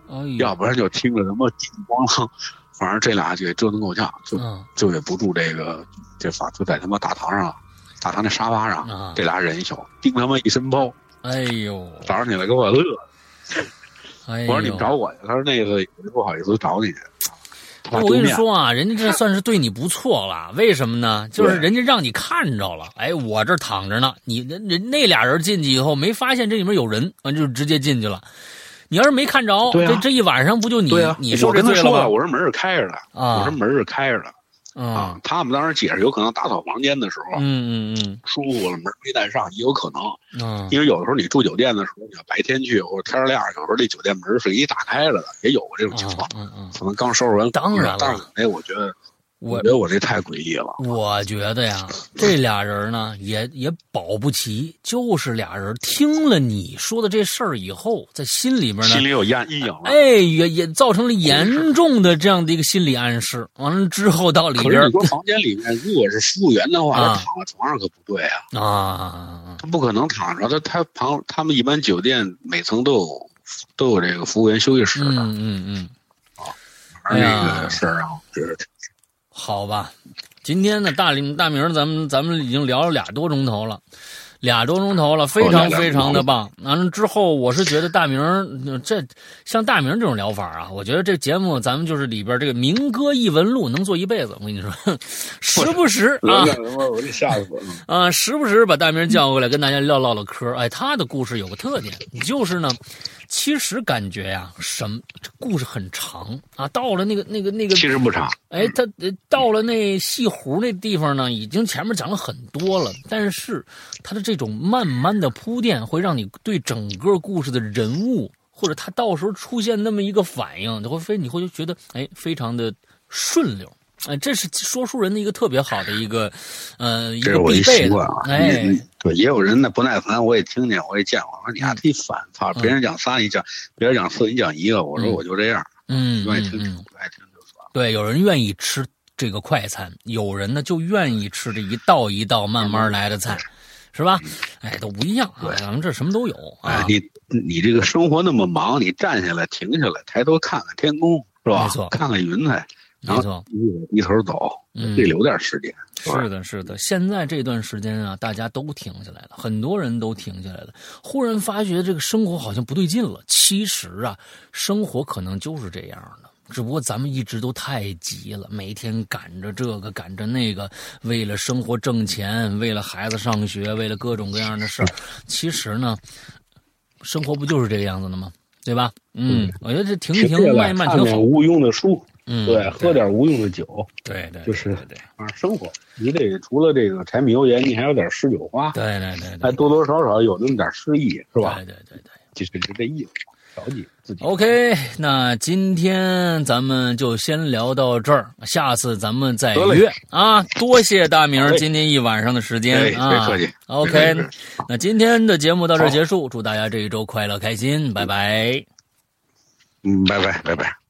哎呦，
要不然就听着什么叮咣啷，反正这俩就给折腾够呛，就
嗯
就也不住这个这房，就在他妈大堂上了，大堂那沙发上，
啊
这俩人一宿，叮他妈一身包，
哎呦，
早上起来给我乐。
哎，
我说你们找我去，他说那个不好意思找你去，
我跟。你说啊，人家这算是对你不错了。为什么呢？就是人家让你看着了，哎，我这儿躺着呢。你人人那俩人进去以后没发现这里面有人，完就直接进去了。你要是没看着，
啊
这这一晚上不就你、
对啊，
你受
我
这罪了吗
跟他说了，？我说门是开着的，
啊
我说门是开着的啊
啊。，
他们当时解释有可能打扫房间的时候
嗯嗯嗯
疏忽了，门没带上，也有可能。
嗯
因为有的时候你住酒店的时候，你要白天去或者天儿亮，有时候这酒店门是一打开了的，也有过这种情况。
嗯嗯，
可能刚收拾完，
当然了
但是那，我觉得，
我
觉得我这太诡异了。
我觉得呀，这俩人呢也也保不齐，就是俩人听了你说的这事儿以后，在心里边呢
心里有阴阴影了。
哎，也也造成了严重的这样的一个心理暗示。完了之后到里边儿
可是你说房间里面如果是服务员的话，
啊
他躺在床上可不对啊，
啊，
他不可能躺着。他他旁他们一般酒店每层都有都有这个服务员休息室的，
嗯嗯嗯，
反正这
哎呀
个事儿啊，我觉得
好吧。今天呢，大林大明，咱们咱们已经聊了俩多钟头了，俩多钟头了，非常非常的棒。完了之后，我是觉得大明儿呃这像大明这种疗法啊，我觉得这节目咱们就是里边这个民歌异闻录能做一辈子。我跟你说，时不时啊。
我这吓死我了。
啊，时不时把大明叫过来跟大家唠唠唠嗑。哎，他的故事有个特点，就是呢，其实感觉呀，什么这故事很长啊。到了那个那个那个，
其实不长，
哎，他呃到了那西湖那地方呢，已经前面讲了很多了，但是他的这种慢慢的铺垫，会让你对整个故事的人物或者他到时候出现那么一个反应，你会非你会觉得哎，非常的顺溜。哎，这是说书人的一个特别好的一个，呃，一个
这是我一
必备的
习惯啊。。对，也有人呢不耐烦，我也听见，我也见过。我说你还忒烦，操！别人讲仨，你讲；别人讲四，你讲一个。我说
嗯
我就这样，
嗯
愿意听听，不爱听就算了。
对，有人愿意吃这个快餐，有人呢就愿意吃这一道一道慢慢来的菜，是吧？哎，都不一样啊，
对
咱们这什么都有啊，。
哎你你这个生活那么忙，你站下来停下来，抬头看看天空，是吧？
没错
看看云彩，然
没错
后，低头走，
嗯
得留点时间。
是的，是的。现在这段时间啊，大家都停下来了，很多人都停下来了。忽然发觉这个生活好像不对劲了。其实啊，生活可能就是这样的，只不过咱们一直都太急了，每天赶着这个赶着那个，为了生活挣钱，为了孩子上学，为了各种各样的事儿。其实呢，生活不就是这个样子的吗？对吧？嗯，我觉得这停一停，慢一慢挺好。
无用的书，
嗯，
对，喝点无用的酒，
对对，
就是
对对
啊，生活你得除了这个柴米油盐，你还有点诗酒花，
对对对对，
还多多少少有那么点诗意，是吧？
对对对对。
就是就这意思，调剂自己。
OK，那今天咱们就先聊到这儿，下次咱们再约啊！多谢大明儿今天一晚上的时间
哎
啊！
别客气
OK，那今天的节目到这儿结束，祝大家这一周快乐开心，拜拜。
嗯，拜拜，拜拜。